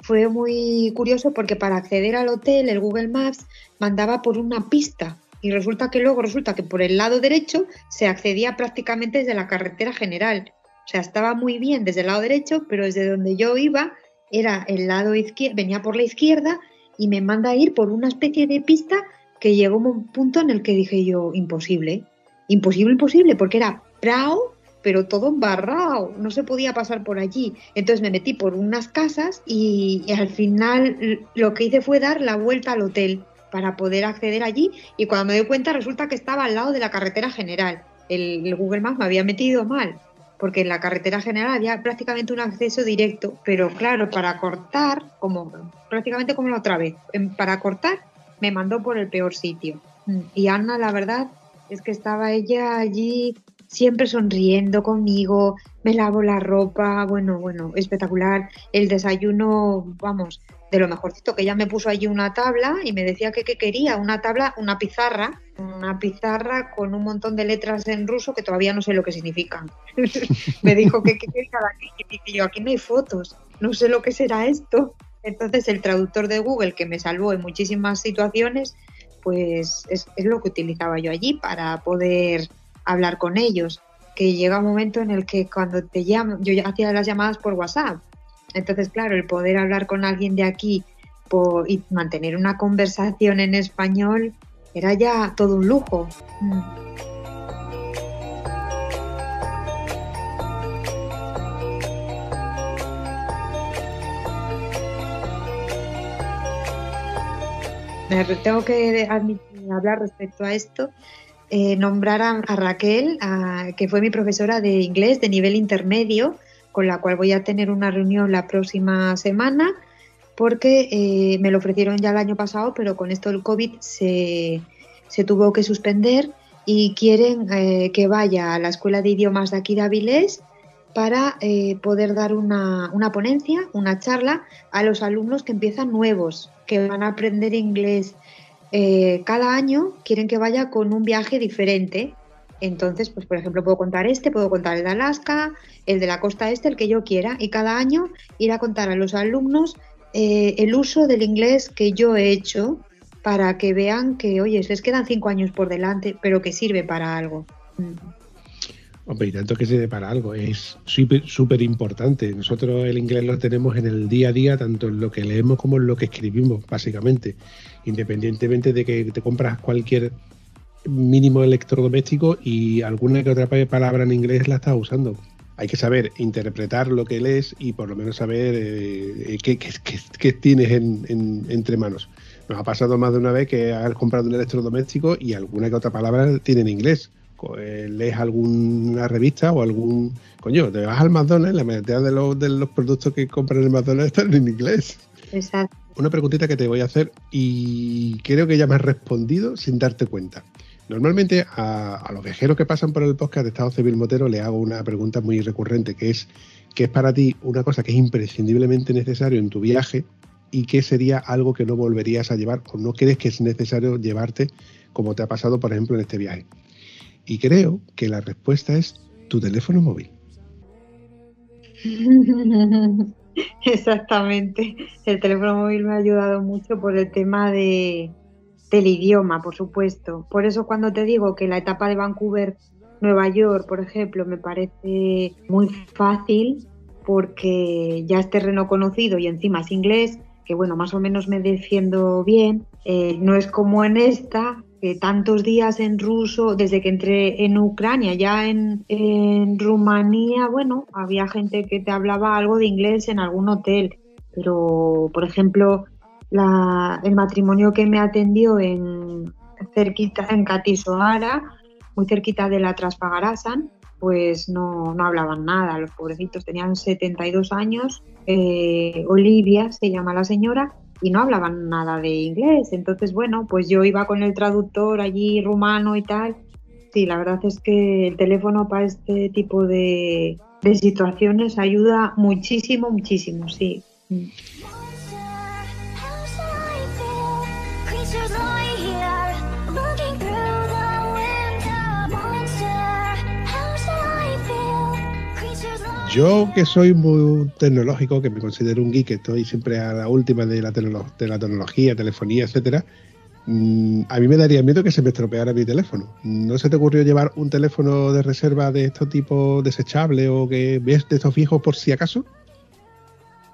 Fue muy curioso porque para acceder al hotel el Google Maps mandaba por una pista y resulta que luego resulta que por el lado derecho se accedía prácticamente desde la carretera general. O sea, estaba muy bien desde el lado derecho, pero desde donde yo iba era el lado izquierdo, venía por la izquierda y me manda a ir por una especie de pista que llegó a un punto en el que dije yo, imposible, imposible, imposible, porque era prao, pero todo embarrado, no se podía pasar por allí. Entonces me metí por unas casas y, y al final lo que hice fue dar la vuelta al hotel para poder acceder allí y cuando me doy cuenta resulta que estaba al lado de la carretera general. El, el, Google Maps me había metido mal porque en la carretera general había prácticamente un acceso directo, pero claro, para cortar, como prácticamente como la otra vez, para cortar me mandó por el peor sitio. Y Ana, la verdad, es que estaba ella allí siempre sonriendo conmigo, me lavo la ropa, bueno, bueno, espectacular. El desayuno, vamos, de lo mejorcito, que ella me puso allí una tabla y me decía que, que quería, una tabla, una pizarra, una pizarra con un montón de letras en ruso que todavía no sé lo que significan. me dijo que qué quería y yo aquí no hay fotos, no sé lo que será esto. Entonces el traductor de Google que me salvó en muchísimas situaciones, pues es, es lo que utilizaba yo allí para poder hablar con ellos. Que llega un momento en el que cuando te llaman, yo hacía las llamadas por WhatsApp, entonces, claro, el poder hablar con alguien de aquí y mantener una conversación en español era ya todo un lujo. Mm. Tengo que hablar respecto a esto. Eh, nombrar a, Raquel, que fue mi profesora de inglés de nivel intermedio, con la cual voy a tener una reunión la próxima semana porque eh, me lo ofrecieron ya el año pasado, pero con esto del COVID se, se tuvo que suspender y quieren eh, que vaya a la Escuela de Idiomas de aquí de Avilés para eh, poder dar una, una, ponencia, una charla a los alumnos que empiezan nuevos, que van a aprender inglés. Cada año quieren que vaya con un viaje diferente entonces, pues por ejemplo, puedo contar este, puedo contar el de Alaska, el de la costa este, el que yo quiera, y cada año ir a contar a los alumnos eh, el uso del inglés que yo he hecho para que vean que, oye, les quedan cinco años por delante, pero que sirve para algo. Hombre, y tanto que se para algo, es súper importante. Nosotros el inglés lo tenemos en el día a día, tanto en lo que leemos como en lo que escribimos, básicamente. Independientemente de que te compras cualquier mínimo electrodoméstico y alguna que otra palabra en inglés la estás usando. Hay que saber interpretar lo que lees y por lo menos saber eh, qué, qué, tienes en, entre manos. Nos ha pasado más de una vez que has comprado un electrodoméstico y alguna que otra palabra tiene en inglés eh, lees alguna revista o algún. Coño, te vas al McDonald's, la mayoría de los, de los productos que compran en el McDonald's están en inglés. Exacto. Una preguntita que te voy a hacer y creo que ya me has respondido sin darte cuenta. Normalmente a, los viajeros que pasan por el podcast de Estado Civil Motero le hago una pregunta muy recurrente, que es ¿qué es para ti una cosa que es imprescindiblemente necesario en tu viaje y qué sería algo que no volverías a llevar o no crees que es necesario llevarte como te ha pasado, por ejemplo, en este viaje? Y creo que la respuesta es tu teléfono móvil. Exactamente. El teléfono móvil me ha ayudado mucho por el tema de, del idioma, por supuesto. Por eso cuando te digo que la etapa de Vancouver, Nueva York, por ejemplo, me parece muy fácil porque ya es terreno conocido y encima es inglés, que bueno, más o menos me defiendo bien. Eh, no es como en esta, tantos días en ruso, desde que entré en Ucrania, ya en, en Rumanía, bueno, había gente que te hablaba algo de inglés en algún hotel, pero por ejemplo, la, el matrimonio que me atendió en cerquita en Katisoara, muy cerquita de la Traspagarasan, pues no, no hablaban nada, los pobrecitos tenían 72 años, eh, Olivia se llama la señora, y no hablaban nada de inglés. Entonces, bueno, pues yo iba con el traductor allí rumano y tal. Sí, la verdad es que el teléfono para este tipo de, de situaciones ayuda muchísimo, muchísimo, sí. Yo que soy muy tecnológico, que me considero un geek, estoy siempre a la última de la, de la tecnología, telefonía, etcétera, mm, a mí me daría miedo que se me estropeara mi teléfono. ¿No se te ocurrió llevar un teléfono de reserva de estos tipos desechable o que ves de estos fijos por si acaso?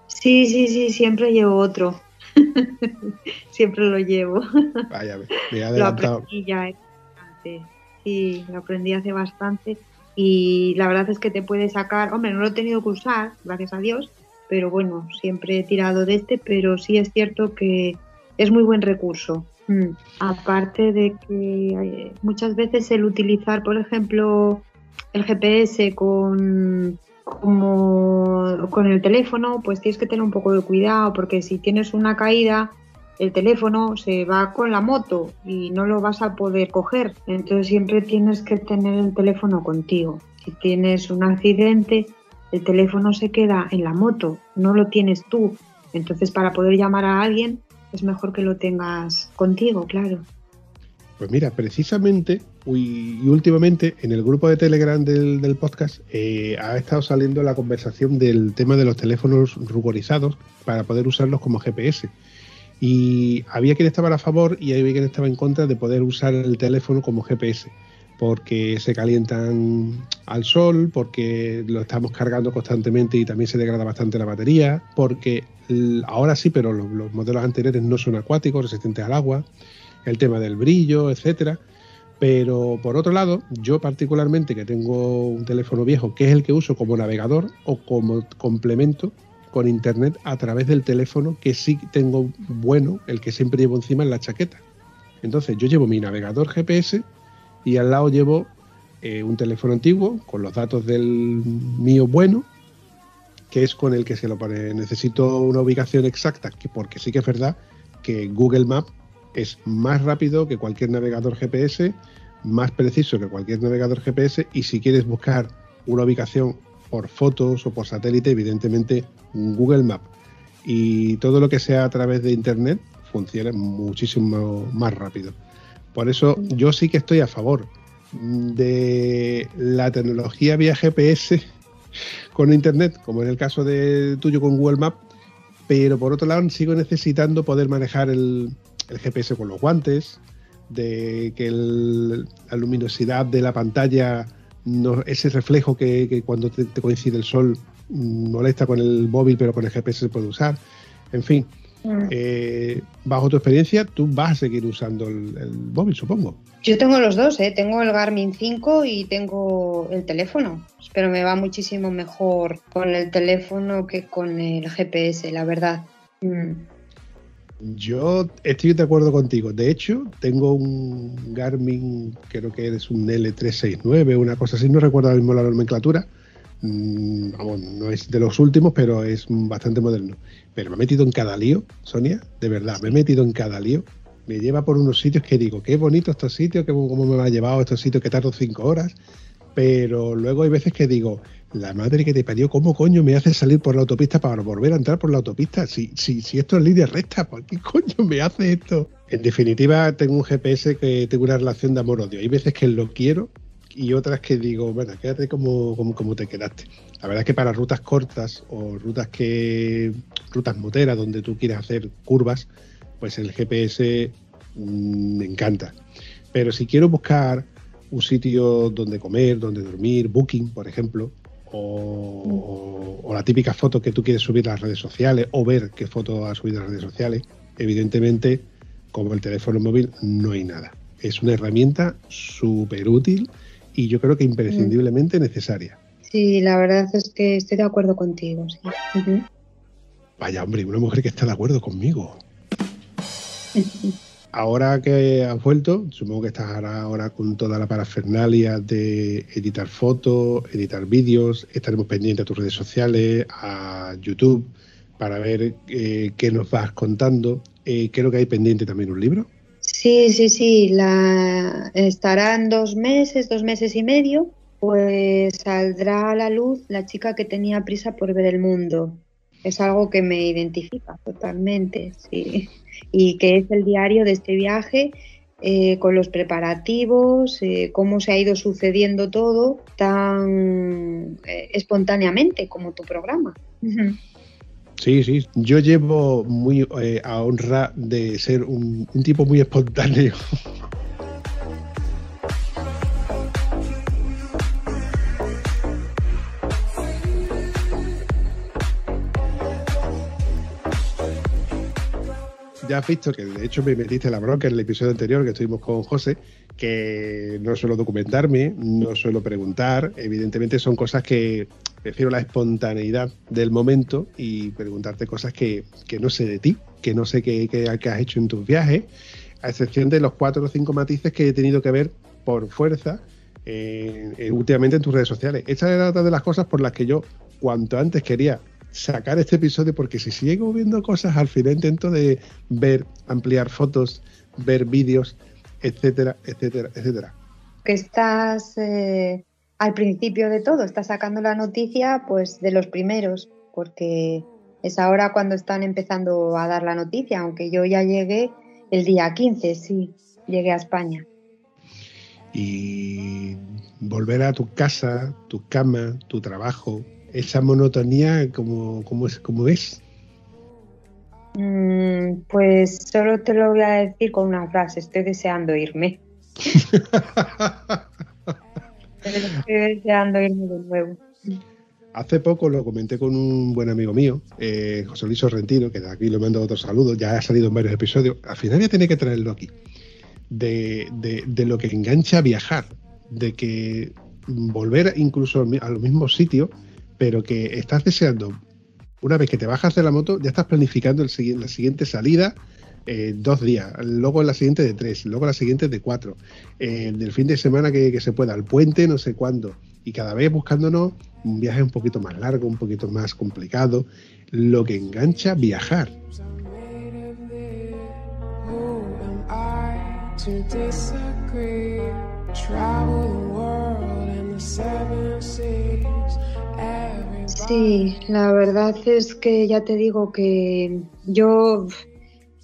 Sí, sí, sí, siempre llevo otro. siempre lo llevo. Vaya, me he adelantado. Lo aprendí ya, sí, lo aprendí hace bastante y la verdad es que te puede sacar, hombre, no lo he tenido que usar, gracias a Dios, pero bueno, siempre he tirado de este, pero sí es cierto que es muy buen recurso. Mm. Aparte de que eh, muchas veces el utilizar, por ejemplo, el GPS con como con el teléfono, pues tienes que tener un poco de cuidado porque si tienes una caída el teléfono se va con la moto y no lo vas a poder coger. Entonces siempre tienes que tener el teléfono contigo. Si tienes un accidente, el teléfono se queda en la moto, no lo tienes tú. Entonces para poder llamar a alguien es mejor que lo tengas contigo, claro. Pues mira, precisamente y últimamente en el grupo de Telegram del, podcast eh, ha estado saliendo la conversación del tema de los teléfonos ruborizados para poder usarlos como GPS. Y había quien estaba a favor y había quien estaba en contra de poder usar el teléfono como GPS, porque se calientan al sol, porque lo estamos cargando constantemente y también se degrada bastante la batería, porque ahora sí, pero los, modelos anteriores no son acuáticos, resistentes al agua, el tema del brillo, etcétera. Pero por otro lado, yo particularmente que tengo un teléfono viejo, que es el que uso como navegador o como complemento, con internet a través del teléfono que sí tengo bueno, el que siempre llevo encima en la chaqueta. Entonces yo llevo mi navegador GPS y al lado llevo eh, un teléfono antiguo con los datos del mío bueno, que es con el que se lo pone. Necesito una ubicación exacta, que porque sí que es verdad que Google Maps es más rápido que cualquier navegador GPS, más preciso que cualquier navegador GPS y si quieres buscar una ubicación por fotos o por satélite, evidentemente Google Maps y todo lo que sea a través de Internet funciona muchísimo más rápido. Por eso yo sí que estoy a favor de la tecnología vía GPS con Internet, como en el caso de tuyo con Google Maps, pero por otro lado sigo necesitando poder manejar el, GPS con los guantes, de que la luminosidad de la pantalla no, ese reflejo que, que cuando te, te coincide el sol mm, molesta con el móvil, pero con el GPS se puede usar. En fin, Mm. eh, bajo tu experiencia, tú vas a seguir usando el, el móvil, supongo. Yo tengo los dos, ¿eh? tengo el Garmin 5 y tengo el teléfono, pero me va muchísimo mejor con el teléfono que con el GPS, la verdad. Mm. Yo estoy de acuerdo contigo. De hecho, tengo un Garmin, creo que es un L369, una cosa así, no recuerdo ahora mismo la nomenclatura. Mm, vamos, no es de los últimos, pero es bastante moderno. Pero me he metido en cada lío, Sonia, de verdad, me he metido en cada lío. Me lleva por unos sitios que digo, qué bonito estos sitios, cómo me ha llevado estos sitios que tardo cinco horas. Pero luego hay veces que digo, la madre que te parió, ¿cómo coño me hace salir por la autopista para volver a entrar por la autopista? Si, si, si esto es línea recta, ¿por qué coño me hace esto? En definitiva, tengo un GPS que tengo una relación de amor-odio. Hay veces que lo quiero y otras que digo, bueno, quédate como, como, te quedaste. La verdad es que para rutas cortas o rutas que rutas moteras donde tú quieres hacer curvas, pues el GPS mm, me encanta. Pero si quiero buscar un sitio donde comer, donde dormir, Booking, por ejemplo, o, la típica foto que tú quieres subir a las redes sociales o ver qué foto has subido a las redes sociales, evidentemente, como el teléfono móvil, no hay nada. Es una herramienta súper útil y yo creo que imprescindiblemente necesaria. Sí, la verdad es que estoy de acuerdo contigo. sí. Vaya, hombre, una mujer que está de acuerdo conmigo. Ahora que has vuelto, supongo que estás ahora, con toda la parafernalia de editar fotos, editar vídeos. Estaremos pendientes a tus redes sociales, a YouTube, para ver eh, qué nos vas contando. Eh, creo que hay pendiente también un libro. Sí, sí, sí, la... estarán dos meses, dos meses y medio, pues saldrá a la luz la chica que tenía prisa por ver el mundo. Es algo que me identifica totalmente, sí. Y que es el diario de este viaje, eh, con los preparativos, eh, cómo se ha ido sucediendo todo tan eh, espontáneamente como tu programa. Sí, sí. Yo llevo muy eh, a honra de ser un, un tipo muy espontáneo. Ya has visto que de hecho me metiste la bronca en el episodio anterior que estuvimos con José, que no suelo documentarme, no suelo preguntar, evidentemente son cosas que prefiero la espontaneidad del momento y preguntarte cosas que, que no sé de ti, que no sé qué, qué- has hecho en tus viajes, a excepción de los cuatro o cinco matices que he tenido que ver por fuerza eh, eh, últimamente en tus redes sociales. Esta era otra de las cosas por las que yo cuanto antes quería sacar este episodio porque si sigo viendo cosas al final intento de ver, ampliar fotos, ver vídeos, etcétera, etcétera, etcétera. que estás eh, al principio de todo, estás sacando la noticia pues de los primeros, porque es ahora cuando están empezando a dar la noticia, aunque yo ya llegué el día 15, sí, llegué a España. y volver a tu casa, tu cama, tu trabajo, esa monotonía como, como es como es. Mm, pues solo te lo voy a decir con una frase, estoy deseando irme. Estoy deseando irme de nuevo. Hace poco lo comenté con un buen amigo mío, eh, José Luis Sorrentino, que de aquí le mando otro saludo, ya ha salido en varios episodios. Al final ya tiene que traerlo aquí. De, de- de lo que engancha a viajar, de que volver incluso a los mismos sitios, pero que estás deseando, una vez que te bajas de la moto, ya estás planificando la siguiente salida. eh, dos días, luego la siguiente de tres, luego la siguiente de cuatro, eh, del fin de semana que, se pueda, el puente, no sé cuándo, y cada vez buscándonos un viaje un poquito más largo, un poquito más complicado, lo que engancha viajar. Travel the world the seven seas. Sí, la verdad es que ya te digo que yo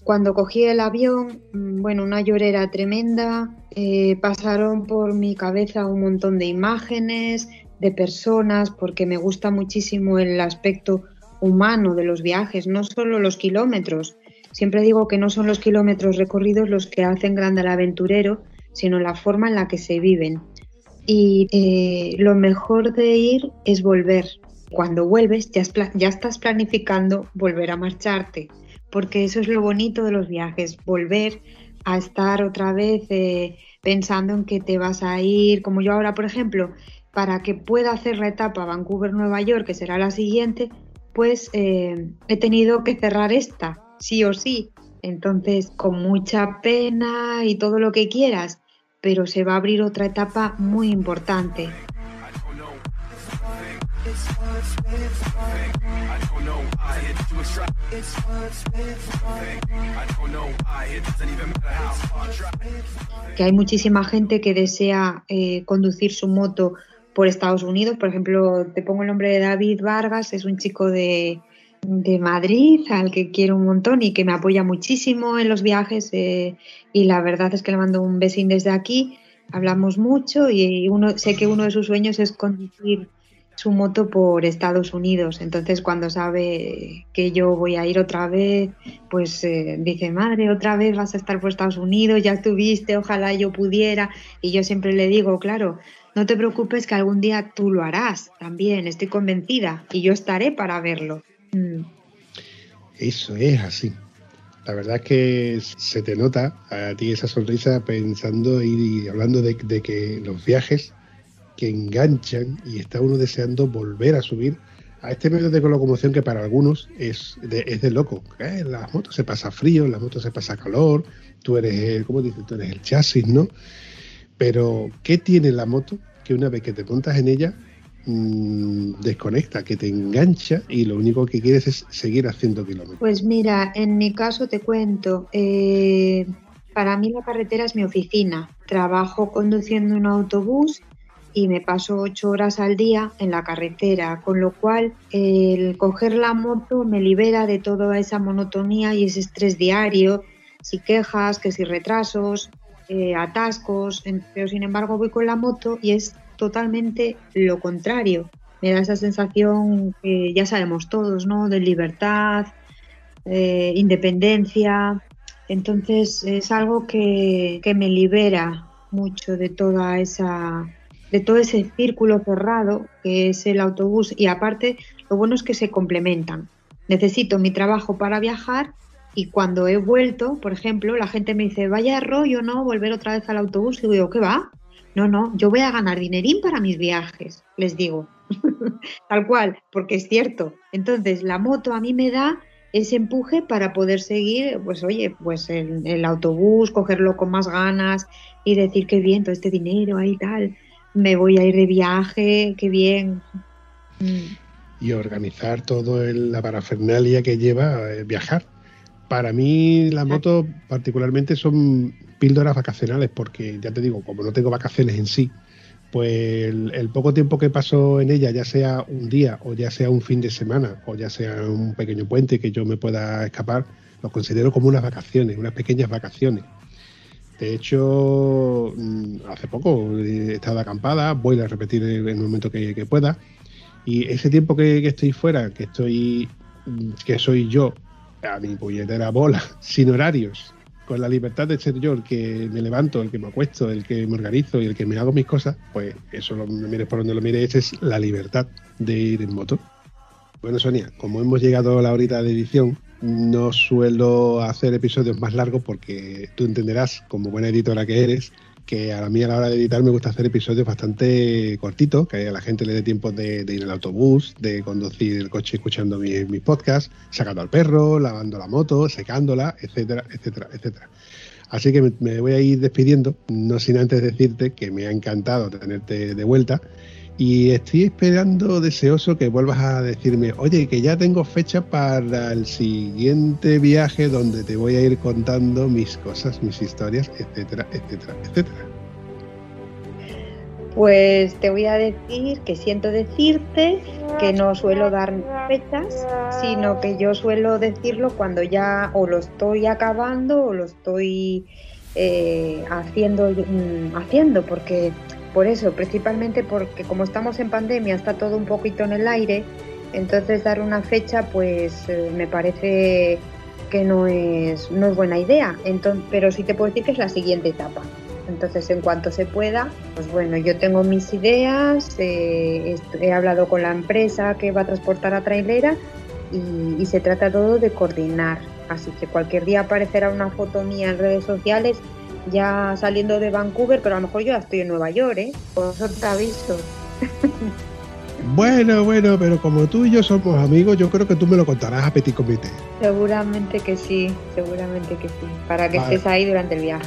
cuando cogí el avión, mm, bueno, una llorera tremenda, eh, pasaron por mi cabeza un montón de imágenes, de personas, porque me gusta muchísimo el aspecto humano de los viajes, no solo los kilómetros. Siempre digo que no son los kilómetros recorridos los que hacen grande al aventurero, sino la forma en la que se viven. Y eh, lo mejor de ir es volver. Cuando vuelves ya, ya estás planificando volver a marcharte, porque eso es lo bonito de los viajes, volver a estar otra vez eh, pensando en que te vas a ir, como yo ahora, por ejemplo, para que pueda hacer la etapa Vancouver-Nueva York, que será la siguiente, pues eh, he tenido que cerrar esta, sí o sí. Entonces, con mucha pena y todo lo que quieras, pero se va a abrir otra etapa muy importante. Que hay muchísima gente que desea eh, conducir su moto por Estados Unidos. Por ejemplo, te pongo el nombre de David Vargas, es un chico de, de Madrid al que quiero un montón y que me apoya muchísimo en los viajes. eh, y la verdad es que le mando un besín desde aquí. Hablamos mucho y uno, sé que uno de sus sueños es conducir su moto por Estados Unidos. Entonces, cuando sabe que yo voy a ir otra vez, pues eh, dice, madre, otra vez vas a estar por Estados Unidos, ya estuviste, ojalá yo pudiera. Y yo siempre le digo, claro, no te preocupes que algún día tú lo harás también, estoy convencida, y yo estaré para verlo. Mm. Eso es así. La verdad es que se te nota a ti esa sonrisa pensando y, hablando de, de que los viajes que enganchan y está uno deseando volver a subir a este medio de locomoción que para algunos es de, es de loco. ¿eh? En las motos se pasa frío, en las motos se pasa calor, tú eres el, ¿cómo dices? Tú eres el chasis, ¿no? Pero, ¿qué tiene la moto que una vez que te montas en ella mm, desconecta, que te engancha y lo único que quieres es seguir haciendo kilómetros? Pues mira, en mi caso te cuento, eh, para mí la carretera es mi oficina. Trabajo conduciendo un autobús y me paso ocho horas al día en la carretera, con lo cual el coger la moto me libera de toda esa monotonía y ese estrés diario, si quejas, que si retrasos, eh, atascos, pero sin embargo voy con la moto y es totalmente lo contrario. Me da esa sensación que ya sabemos todos, ¿no? De libertad, eh, independencia. Entonces es algo que, que me libera mucho de toda esa de todo ese círculo cerrado que es el autobús y aparte lo bueno es que se complementan. Necesito mi trabajo para viajar y cuando he vuelto, por ejemplo, la gente me dice, vaya rollo, ¿no? Volver otra vez al autobús. Y digo, ¿qué va? No, no, yo voy a ganar dinerín para mis viajes, les digo. Tal cual, porque es cierto. Entonces, la moto a mí me da ese empuje para poder seguir, pues oye, pues el, autobús, cogerlo con más ganas y decir qué bien todo este dinero ahí tal, me voy a ir de viaje, qué bien. Mm. y organizar todo el- la parafernalia que lleva eh, viajar. Para mí las motos particularmente son píldoras vacacionales porque ya te digo, como no tengo vacaciones en sí, pues el, el poco tiempo que paso en ella, ya sea un día o ya sea un fin de semana o ya sea un pequeño puente que yo me pueda escapar, lo considero como unas vacaciones, unas pequeñas vacaciones. De hecho, mm, hace poco he estado de acampada, voy a repetir en el momento que, que pueda. Y ese tiempo que, estoy fuera, que estoy, mm, que soy yo, a mi puñetera bola, sin horarios, con la libertad de ser yo el que me levanto, el que me acuesto, el que me organizo y el que me hago mis cosas, pues eso lo mires por donde lo mires, es la libertad de ir en moto. Bueno, Sonia, como hemos llegado a la horita de edición, no suelo hacer episodios más largos porque tú entenderás, como buena editora que eres, que a mí a la hora de editar me gusta hacer episodios bastante cortitos, que a la gente le dé tiempo de, ir el autobús, de conducir el coche escuchando mi- mis podcasts, sacando al perro, lavando la moto, secándola, etcétera, etcétera, etcétera. Así que me, me voy a ir despidiendo, no sin antes decirte que me ha encantado tenerte de vuelta y estoy esperando deseoso que vuelvas a decirme, oye, que ya tengo fecha para el siguiente viaje donde te voy a ir contando mis cosas, mis historias, etcétera, etcétera, etcétera. Pues te voy a decir que siento decirte que no suelo dar fechas, sino que yo suelo decirlo cuando ya o lo estoy acabando o lo estoy eh, haciendo, mm, haciendo, porque por eso, principalmente porque como estamos en pandemia, está todo un poquito en el aire, entonces dar una fecha, pues eh, me parece que no es, no es buena idea. Entonces, pero sí te puedo decir que es la siguiente etapa. Entonces, en cuanto se pueda, pues bueno, yo tengo mis ideas, eh, he hablado con la empresa que va a transportar a trailera y se trata todo de coordinar. Así que cualquier día aparecerá una foto mía en redes sociales ya saliendo de Vancouver, pero a lo mejor yo ya estoy en Nueva York, ¿eh? Por eso te aviso. Bueno, bueno, pero como tú y yo somos amigos, yo creo que tú me lo contarás a petit comité. Seguramente que sí, seguramente que sí. Para que Vale. estés ahí durante el viaje.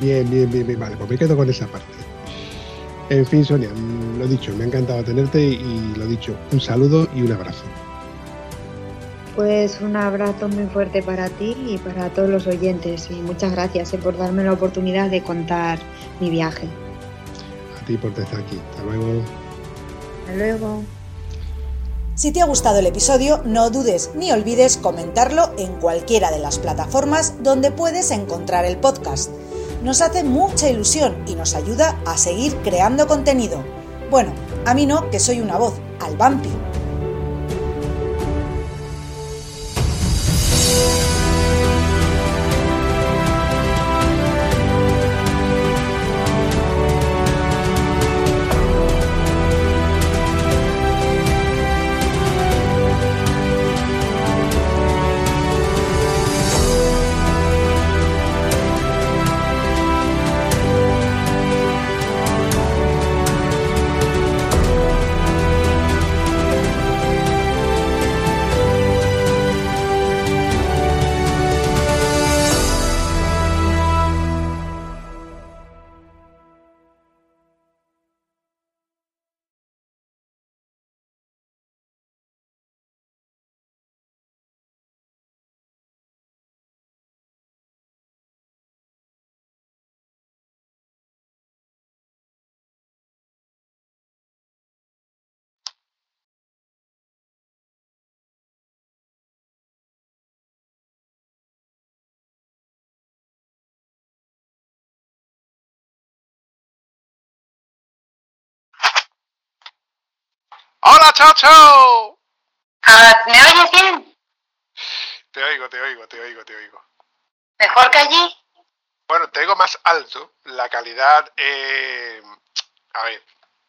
Bien, bien, bien, bien, vale, pues me quedo con esa parte. En fin, Sonia, lo dicho, me ha encantado tenerte y lo dicho, un saludo y un abrazo. Pues un abrazo muy fuerte para ti y para todos los oyentes y muchas gracias eh, por darme la oportunidad de contar mi viaje. A ti por estar aquí. Hasta luego. Hasta luego. Si te ha gustado el episodio, no dudes ni olvides comentarlo en cualquiera de las plataformas donde puedes encontrar el podcast. Nos hace mucha ilusión y nos ayuda a seguir creando contenido. Bueno, a mí no, que soy una voz, al vampi. ¡Hola, Chocho! Ah, ¿Me oyes bien? Te oigo, te oigo, te oigo, te oigo. ¿Mejor que allí? Bueno, te oigo más alto. La calidad, eh, a ver,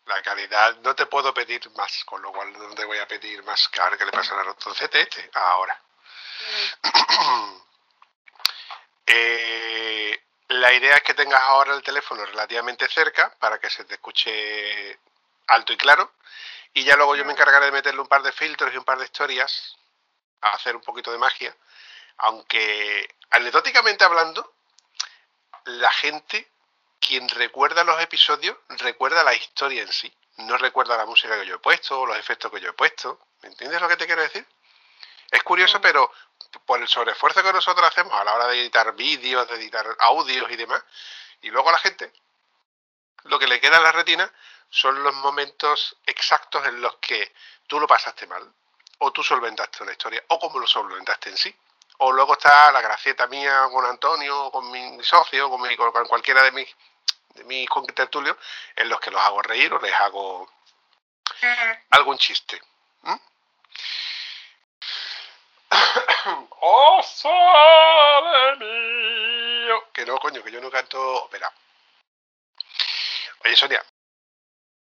la calidad no te puedo pedir más, con lo cual no te voy a pedir más que ahora que le pasa al ratoncete este, ahora. Eh, la idea es que tengas ahora el teléfono relativamente cerca para que se te escuche alto y claro. Y ya luego yo me encargaré de meterle un par de filtros y un par de historias a hacer un poquito de magia. Aunque anecdóticamente hablando, la gente, quien recuerda los episodios, recuerda la historia en sí. No recuerda la música que yo he puesto o los efectos que yo he puesto. ¿Me entiendes lo que te quiero decir? Es curioso, pero por el sobreesfuerzo que nosotros hacemos a la hora de editar vídeos, de editar audios y demás, y luego a la gente, lo que le queda en la retina son los momentos exactos en los que tú lo pasaste mal, o tú solventaste una historia, o cómo lo solventaste en sí. O luego está la gracieta mía con Antonio, o con mi socio, con, mi- con cualquiera de mis, de mis contertulios, en los que los hago reír o les hago algún chiste. ¿Mm? ¡Oh, sole mío! Que no, coño, que yo no canto ópera. Oye, Sonia,